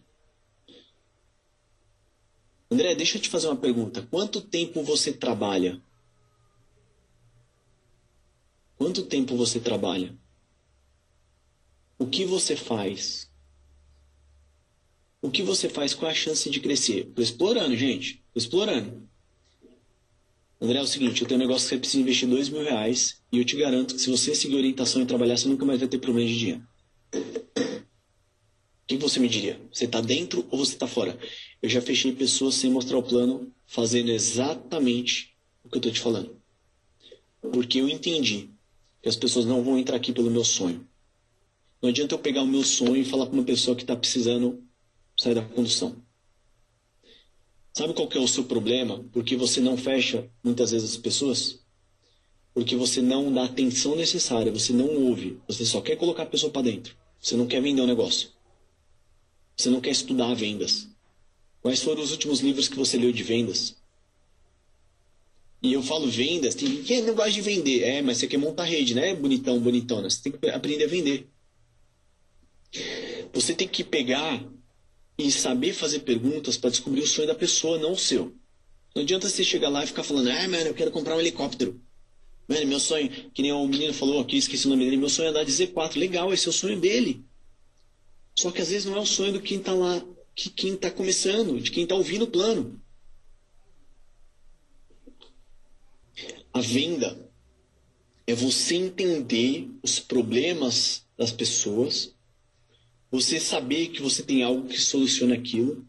André, deixa eu te fazer uma pergunta. Quanto tempo você trabalha? Quanto tempo você trabalha? O que você faz? O que você faz? Qual é a chance de crescer? Estou explorando, gente. Explorando. André, é o seguinte, eu tenho um negócio que você precisa investir dois mil reais e eu te garanto que se você seguir orientação e trabalhar, você nunca mais vai ter problema de dinheiro. O que você me diria? Você está dentro ou você está fora? Eu já fechei pessoas sem mostrar o plano, fazendo exatamente o que eu estou te falando. Porque eu entendi que as pessoas não vão entrar aqui pelo meu sonho. Não adianta eu pegar o meu sonho e falar para uma pessoa que está precisando sair da condução. Sabe qual que é o seu problema? Porque você não fecha muitas vezes as pessoas? Porque você não dá atenção necessária, você não ouve, você só quer colocar a pessoa para dentro. Você não quer vender o um negócio. Você não quer estudar vendas. Quais foram os últimos livros que você leu de vendas? E eu falo vendas, tem quem não gosta de vender. É, mas você quer montar rede, né? Bonitão, bonitona. Você tem que aprender a vender. Você tem que pegar e saber fazer perguntas para descobrir o sonho da pessoa, não o seu. Não adianta você chegar lá e ficar falando, ah, mano, eu quero comprar um helicóptero. Mano, meu sonho, que nem o menino falou aqui, esqueci o nome dele, meu sonho é andar de Z4. Legal, esse é o sonho dele. Só que às vezes não é o sonho do quem está lá, que quem está começando, de quem está ouvindo o plano. A venda é você entender os problemas das pessoas, você saber que você tem algo que soluciona aquilo,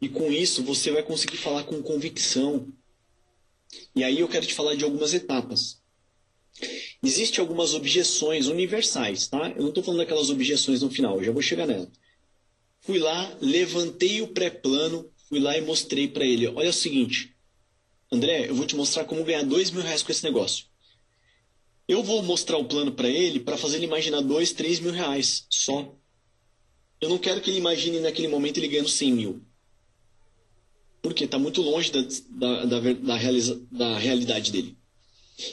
e com isso você vai conseguir falar com convicção, e aí eu quero te falar de algumas etapas. Existem algumas objeções universais, tá? Eu não estou falando daquelas objeções no final, eu já vou chegar nela. Fui lá, levantei o pré-plano, fui lá e mostrei para ele. Olha o seguinte, André, eu vou te mostrar como ganhar dois mil reais com esse negócio. Eu vou mostrar o plano para ele para fazer ele imaginar dois, três mil reais só. Eu não quero que ele imagine naquele momento ele ganhando 100 mil porque está muito longe da, da, da, da, realiza, da realidade dele.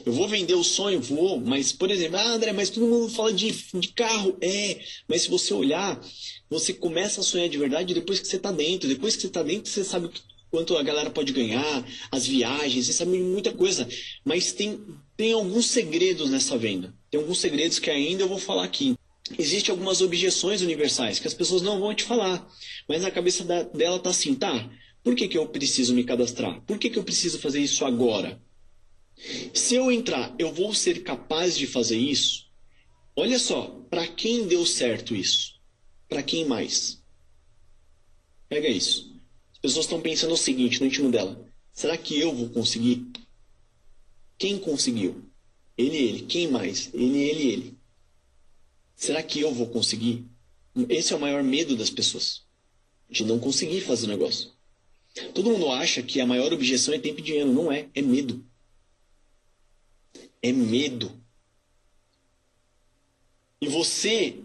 Eu vou vender o sonho, vou, mas, por exemplo, ah, André, mas todo mundo fala de, de carro. É, mas se você olhar, você começa a sonhar de verdade depois que você está dentro. Depois que você está dentro, você sabe quanto a galera pode ganhar, as viagens, você sabe muita coisa. Mas tem, tem alguns segredos nessa venda. Tem alguns segredos que ainda eu vou falar aqui. Existem algumas objeções universais que as pessoas não vão te falar. Mas na cabeça da, dela tá assim, tá, por que, que eu preciso me cadastrar? Por que, que eu preciso fazer isso agora? Se eu entrar, eu vou ser capaz de fazer isso? Olha só, para quem deu certo isso? Para quem mais? Pega isso. As pessoas estão pensando o seguinte no íntimo dela: será que eu vou conseguir? Quem conseguiu? Ele, ele. Quem mais? Ele, ele, ele. Será que eu vou conseguir? Esse é o maior medo das pessoas. De não conseguir fazer o negócio. Todo mundo acha que a maior objeção é tempo e dinheiro. Não é, é medo. É medo. E você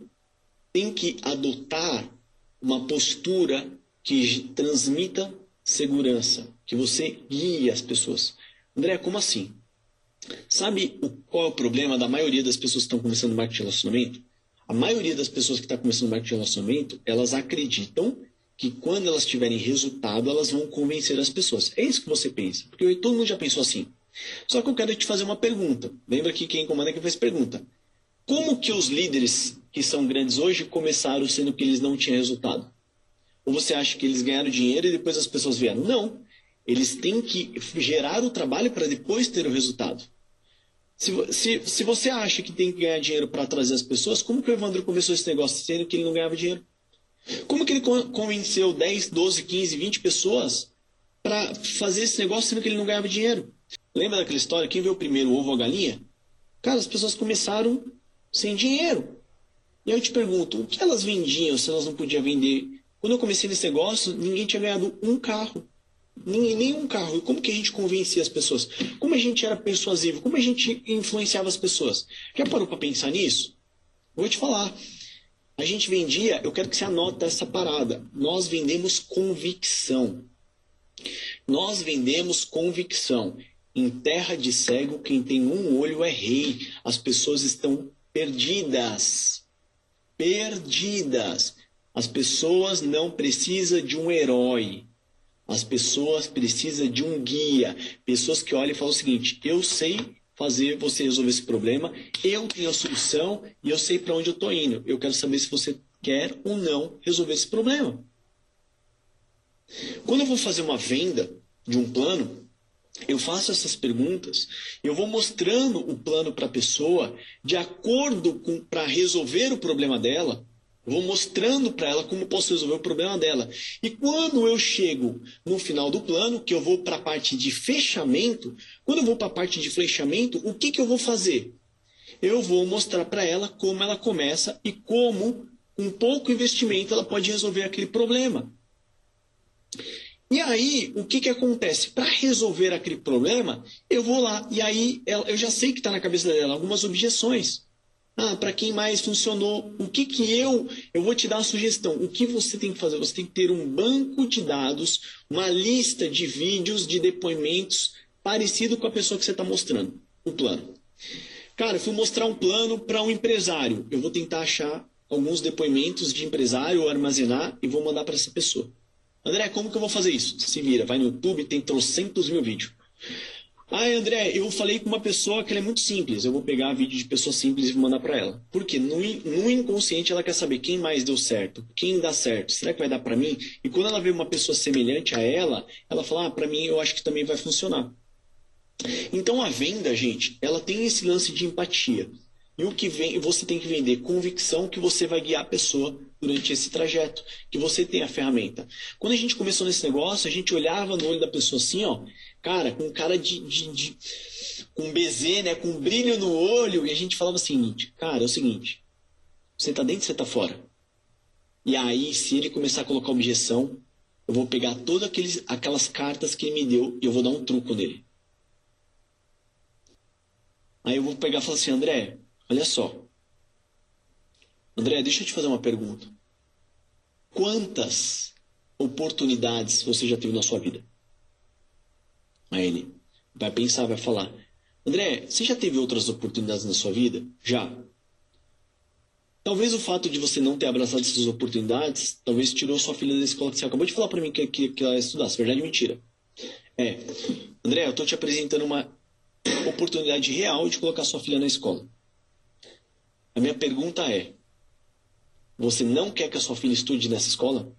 tem que adotar uma postura que transmita segurança, que você guie as pessoas. André, como assim? Sabe qual é o problema da maioria das pessoas que estão começando marketing de relacionamento? A maioria das pessoas que está começando marketing de relacionamento, elas acreditam que quando elas tiverem resultado, elas vão convencer as pessoas. É isso que você pensa. Porque todo mundo já pensou assim. Só que eu quero te fazer uma pergunta. Lembra que quem comanda é quem faz pergunta. Como que os líderes que são grandes hoje começaram sendo que eles não tinham resultado? Ou você acha que eles ganharam dinheiro e depois as pessoas vieram? Não. Eles têm que gerar o trabalho para depois ter o resultado. Se, se, se você acha que tem que ganhar dinheiro para trazer as pessoas, como que o Evandro começou esse negócio sendo que ele não ganhava dinheiro? Como que ele convenceu 10, 12, 15, 20 pessoas para fazer esse negócio sendo que ele não ganhava dinheiro? Lembra daquela história? Quem veio primeiro, o ovo ou a galinha? Cara, as pessoas começaram sem dinheiro. E eu te pergunto, o que elas vendiam se elas não podiam vender? Quando eu comecei nesse negócio, ninguém tinha ganhado um carro. Nenhum carro. E como que a gente convencia as pessoas? Como a gente era persuasivo? Como a gente influenciava as pessoas? Já parou para pensar nisso? Vou te falar. A gente vendia, eu quero que você anote essa parada. Nós vendemos convicção. Nós vendemos convicção. Em terra de cego, quem tem um olho é rei. As pessoas estão perdidas. Perdidas. As pessoas não precisam de um herói. As pessoas precisam de um guia. Pessoas que olham e falam o seguinte: eu sei fazer você resolver esse problema. Eu tenho a solução e eu sei para onde eu estou indo. Eu quero saber se você quer ou não resolver esse problema. Quando eu vou fazer uma venda de um plano, eu faço essas perguntas, eu vou mostrando o plano para a pessoa de acordo com para resolver o problema dela vou mostrando para ela como posso resolver o problema dela. E quando eu chego no final do plano, que eu vou para a parte de fechamento, quando eu vou para a parte de fechamento, o que, que eu vou fazer? eu vou mostrar para ela como ela começa e como, com pouco investimento, ela pode resolver aquele problema. E aí, o que, que acontece? Para resolver aquele problema, eu vou lá. E aí, eu já sei que está na cabeça dela algumas objeções. Ah, para quem mais funcionou? O que, que eu. Eu vou te dar uma sugestão. O que você tem que fazer? Você tem que ter um banco de dados, uma lista de vídeos, de depoimentos, parecido com a pessoa que você está mostrando o plano. Cara, eu fui mostrar um plano para um empresário. Eu vou tentar achar alguns depoimentos de empresário, armazenar e vou mandar para essa pessoa. André, como que eu vou fazer isso? Se vira, vai no YouTube, tem trocentos mil vídeos. Ah, André, eu falei com uma pessoa que é muito simples. Eu vou pegar vídeo de pessoa simples e vou mandar para ela. Porque no, no inconsciente ela quer saber quem mais deu certo, quem dá certo. Será que vai dar para mim? E quando ela vê uma pessoa semelhante a ela, ela fala: ah, para mim eu acho que também vai funcionar. Então a venda, gente, ela tem esse lance de empatia. E o que vem, você tem que vender convicção que você vai guiar a pessoa durante esse trajeto, que você tem a ferramenta. Quando a gente começou nesse negócio, a gente olhava no olho da pessoa assim, ó, cara, com cara de, de, de com BZ, né, com brilho no olho, e a gente falava o seguinte, cara, é o seguinte, você tá dentro, você tá fora. E aí, se ele começar a colocar objeção, eu vou pegar todas aqueles, aquelas cartas que ele me deu e eu vou dar um truco nele. Aí eu vou pegar e falar assim, André, Olha só. André, deixa eu te fazer uma pergunta. Quantas oportunidades você já teve na sua vida? Aí ele vai pensar, vai falar: André, você já teve outras oportunidades na sua vida? Já. Talvez o fato de você não ter abraçado essas oportunidades, talvez tirou sua filha da escola que você acabou de falar para mim que, que, que ela ia estudar. Verdade ou mentira? É. André, eu estou te apresentando uma oportunidade real de colocar sua filha na escola. A minha pergunta é: você não quer que a sua filha estude nessa escola?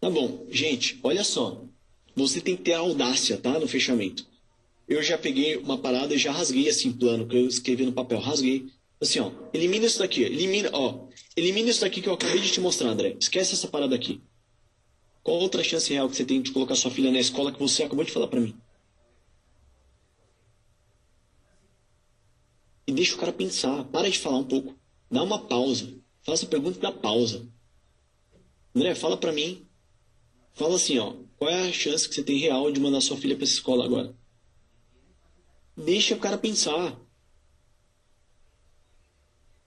Tá bom, gente, olha só. Você tem que ter a audácia, tá? No fechamento. Eu já peguei uma parada e já rasguei assim plano que eu escrevi no papel, rasguei. Assim, ó, elimina isso daqui, elimina, ó, elimina isso daqui que eu acabei de te mostrar, André. Esquece essa parada aqui. Qual outra chance real que você tem de colocar sua filha na escola que você acabou de falar para mim? e deixa o cara pensar. Para de falar um pouco. Dá uma pausa. Faça a pergunta e dá pausa. André, fala para mim. Fala assim, ó. Qual é a chance que você tem real de mandar sua filha para essa escola agora? Deixa o cara pensar.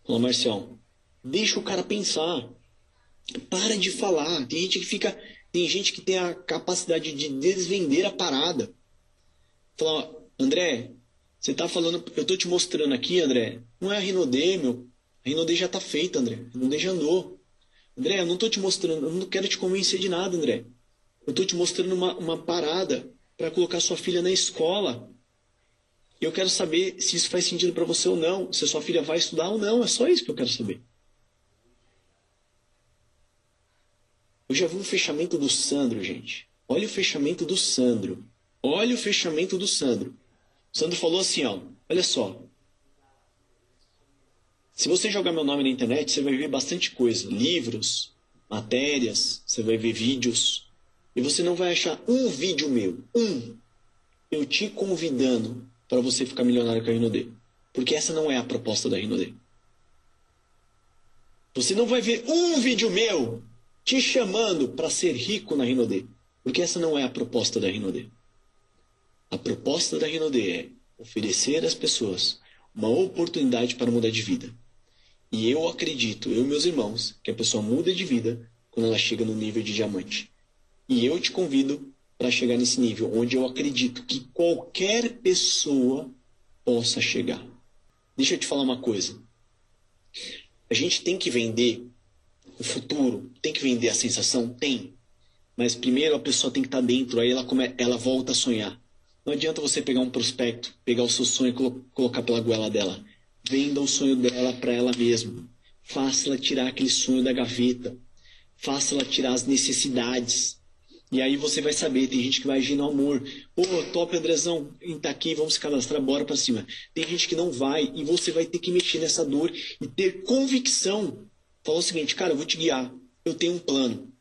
Fala, Marcial. Deixa o cara pensar. Para de falar. Tem gente que fica. Tem gente que tem a capacidade de desvender a parada. Fala, André, você está falando, eu estou te mostrando aqui, André, não é a Rinodê, meu. A Rinodê já está feita, André. A Rinodê já andou. André, eu não estou te mostrando, eu não quero te convencer de nada, André. Eu estou te mostrando uma, uma parada para colocar sua filha na escola. E eu quero saber se isso faz sentido para você ou não, se a sua filha vai estudar ou não. É só isso que eu quero saber. Eu já vi o fechamento do Sandro, gente. Olha o fechamento do Sandro. Olha o fechamento do Sandro. O Sandro falou assim, ó, olha só. Se você jogar meu nome na internet, você vai ver bastante coisa. Livros, matérias, você vai ver vídeos. E você não vai achar um vídeo meu, um, eu te convidando para você ficar milionário com a Rinode. Porque essa não é a proposta da Rinode. Você não vai ver um vídeo meu te chamando para ser rico na Rinode. Porque essa não é a proposta da Rinode. A proposta da Rinode é oferecer às pessoas uma oportunidade para mudar de vida. E eu acredito, eu e meus irmãos, que a pessoa muda de vida quando ela chega no nível de diamante. E eu te convido para chegar nesse nível, onde eu acredito que qualquer pessoa possa chegar. Deixa eu te falar uma coisa. A gente tem que vender o futuro, tem que vender a sensação? Tem. Mas primeiro a pessoa tem que estar dentro, aí ela, come, ela volta a sonhar. Não adianta você pegar um prospecto, pegar o seu sonho e colo colocar pela goela dela. Venda o sonho dela para ela mesma. Faça ela tirar aquele sonho da gaveta. Faça ela tirar as necessidades. E aí você vai saber, tem gente que vai agir no amor. Pô, top, Andrezão, tá aqui, vamos se cadastrar, bora pra cima. Tem gente que não vai e você vai ter que mexer nessa dor e ter convicção. Falar o seguinte, cara, eu vou te guiar. Eu tenho um plano.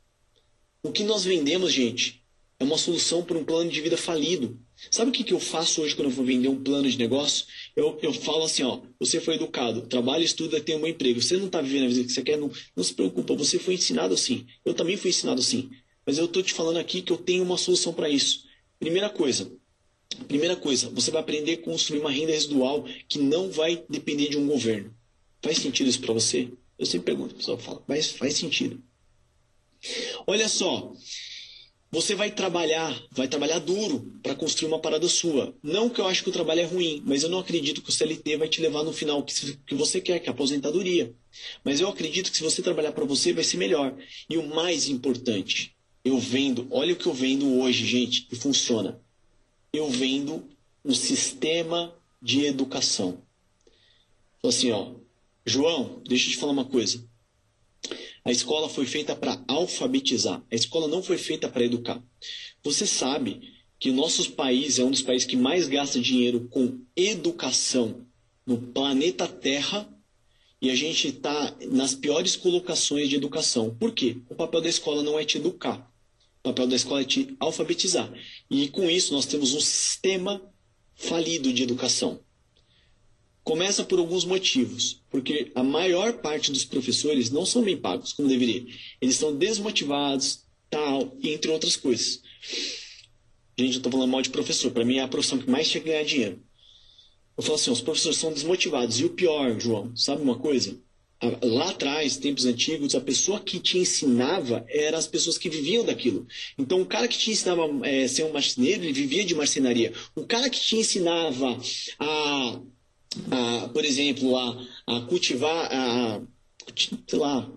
O que nós vendemos, gente, É uma solução para um plano de vida falido. Sabe o que, que eu faço hoje quando eu vou vender um plano de negócio? Eu, eu falo assim, ó, você foi educado, trabalha, estuda, tem um emprego. Você não está vivendo a vida que você quer, não, não se preocupa, você foi ensinado assim. Eu também fui ensinado assim. Mas eu estou te falando aqui que eu tenho uma solução para isso. Primeira coisa, primeira coisa, você vai aprender a construir uma renda residual que não vai depender de um governo. Faz sentido isso para você? Eu sempre pergunto, o pessoal fala, mas faz sentido. Olha só, você vai trabalhar, vai trabalhar duro para construir uma parada sua. Não que eu acho que o trabalho é ruim, mas eu não acredito que o CLT vai te levar no final que, você quer, que é a aposentadoria. Mas eu acredito que se você trabalhar para você, vai ser melhor. E o mais importante, eu vendo, olha o que eu vendo hoje, gente, e funciona. Eu vendo um sistema de educação. Então, assim, ó, João, deixa eu te falar uma coisa. A escola foi feita para alfabetizar. A escola não foi feita para educar. Você sabe que o nosso país é um dos países que mais gasta dinheiro com educação no planeta Terra e a gente está nas piores colocações de educação. Por quê? O papel da escola não é te educar. O papel da escola é te alfabetizar. E com isso nós temos um sistema falido de educação. Começa por alguns motivos, porque a maior parte dos professores não são bem pagos como deveria. Eles estão desmotivados, tal, entre outras coisas. Gente, eu estou falando mal de professor. Para mim é a profissão que mais tinha que ganhar dinheiro. Eu falo assim, os professores são desmotivados. E o pior, João, sabe uma coisa? Lá atrás, tempos antigos, a pessoa que te ensinava eram as pessoas que viviam daquilo. Então, o cara que te ensinava a é, ser um marceneiro, ele vivia de marcenaria. O cara que te ensinava a a, por exemplo, a, a cultivar, a, sei lá,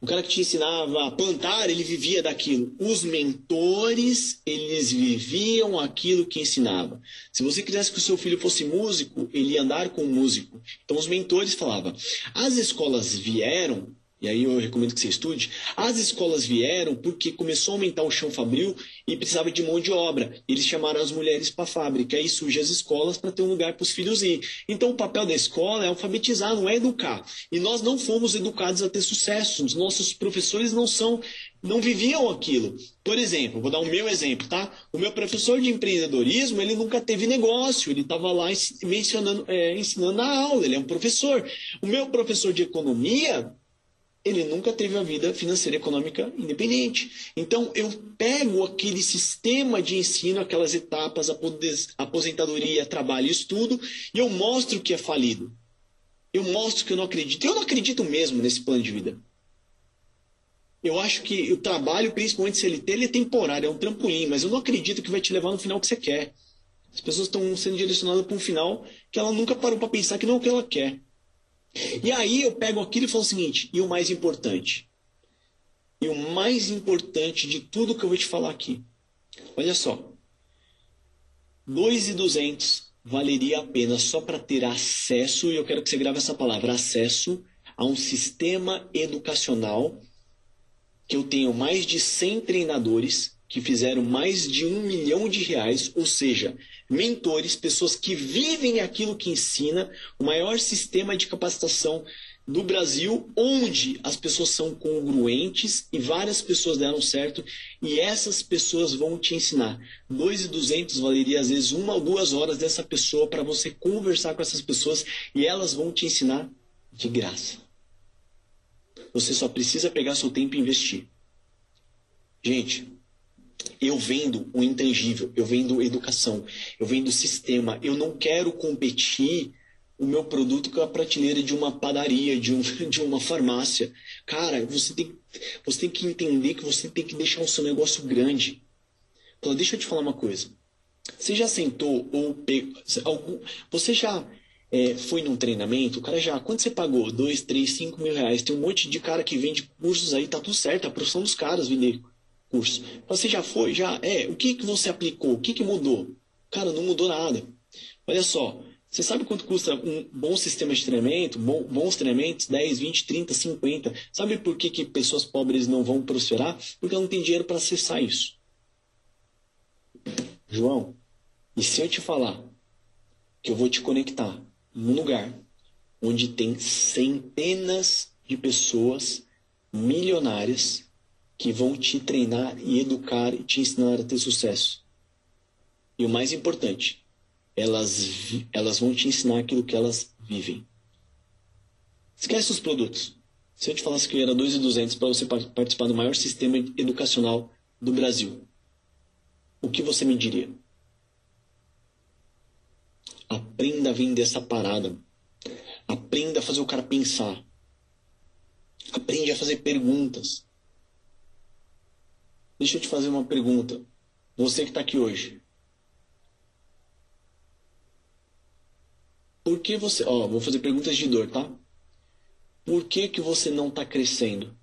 o cara que te ensinava a plantar, ele vivia daquilo. Os mentores, eles viviam aquilo que ensinava. Se você quisesse que o seu filho fosse músico, ele ia andar com um músico. Então os mentores falavam. As escolas vieram e aí eu recomendo que você estude. As escolas vieram porque começou a aumentar o chão fabril e precisava de mão de obra. Eles chamaram as mulheres para a fábrica. Aí surgem as escolas para ter um lugar para os filhos ir. Então o papel da escola é alfabetizar, não é educar. E nós não fomos educados a ter sucesso. Os nossos professores não são, não viviam aquilo. Por exemplo, vou dar o meu exemplo, tá? O meu professor de empreendedorismo, ele nunca teve negócio. Ele estava lá mencionando, é, ensinando a aula. Ele é um professor. O meu professor de economia ele nunca teve a vida financeira e econômica independente. Então, eu pego aquele sistema de ensino, aquelas etapas, aposentadoria, trabalho e estudo, e eu mostro que é falido. Eu mostro que eu não acredito. Eu não acredito mesmo nesse plano de vida. Eu acho que o trabalho, principalmente CLT, ele é temporário, é um trampolim, mas eu não acredito que vai te levar no final que você quer. As pessoas estão sendo direcionadas para um final que ela nunca parou para pensar que não é o que ela quer. E aí eu pego aquilo e falo o seguinte: e o mais importante? E o mais importante de tudo que eu vou te falar aqui. Olha só. 2,200 valeria a pena só para ter acesso, e eu quero que você grave essa palavra, acesso a um sistema educacional que eu tenho mais de 100 treinadores que fizeram mais de um milhão de reais, ou seja, mentores, pessoas que vivem aquilo que ensina, o maior sistema de capacitação do Brasil, onde as pessoas são congruentes e várias pessoas deram certo e essas pessoas vão te ensinar. 2.200 valeria às vezes uma ou duas horas dessa pessoa para você conversar com essas pessoas e elas vão te ensinar de graça. Você só precisa pegar seu tempo e investir. Gente, eu vendo o intangível, eu vendo educação, eu vendo sistema. Eu não quero competir o meu produto com a prateleira de uma padaria, de, um, *laughs* de uma farmácia. Cara, você tem, você tem que entender que você tem que deixar o seu negócio grande. Então, deixa eu te falar uma coisa. Você já sentou ou pegou, você já é, foi num treinamento, o cara já, quanto você pagou? Dois, três, cinco mil reais. Tem um monte de cara que vende cursos aí, tá tudo certo, a profissão dos caras vender curso. Você já foi? Já? É. O que, que você aplicou? O que, que mudou? Cara, não mudou nada. Olha só. Você sabe quanto custa um bom sistema de treinamento? Bom, bons treinamentos? 10, 20, 30, 50. Sabe por que, que pessoas pobres não vão prosperar? Porque não tem dinheiro para acessar isso. João, e se eu te falar que eu vou te conectar num lugar onde tem centenas de pessoas milionárias que vão te treinar e educar e te ensinar a ter sucesso. E o mais importante, elas, elas vão te ensinar aquilo que elas vivem. Esquece os produtos. Se eu te falasse que era 2,200 para você participar do maior sistema educacional do Brasil, o que você me diria? Aprenda a vender essa parada. Aprenda a fazer o cara pensar. Aprende a fazer perguntas. Deixa eu te fazer uma pergunta. Você que está aqui hoje. Por que você. Ó, vou fazer perguntas de dor, tá? Por que, que você não está crescendo?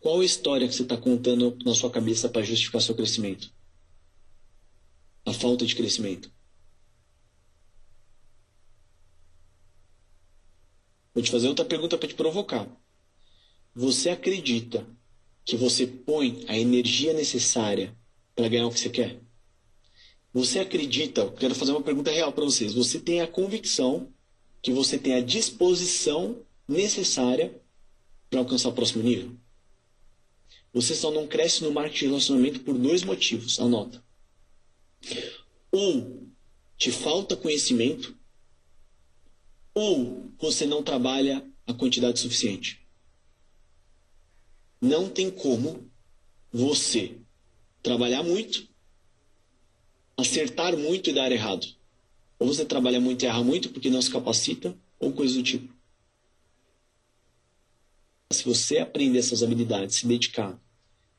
Qual a história que você está contando na sua cabeça para justificar seu crescimento? A falta de crescimento. Vou te fazer outra pergunta para te provocar. Você acredita que você põe a energia necessária para ganhar o que você quer? Você acredita, quero fazer uma pergunta real para vocês. Você tem a convicção que você tem a disposição necessária para alcançar o próximo nível? Você só não cresce no marketing de relacionamento por dois motivos, anota. Ou te falta conhecimento, ou você não trabalha a quantidade suficiente. Não tem como você trabalhar muito, acertar muito e dar errado. Ou você trabalha muito e erra muito porque não se capacita, ou coisa do tipo. Se você aprender essas habilidades, se dedicar,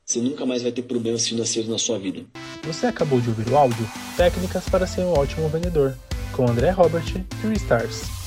você nunca mais vai ter problemas financeiros na sua vida. Você acabou de ouvir o áudio Técnicas para ser um ótimo vendedor, com André Robert e Restars.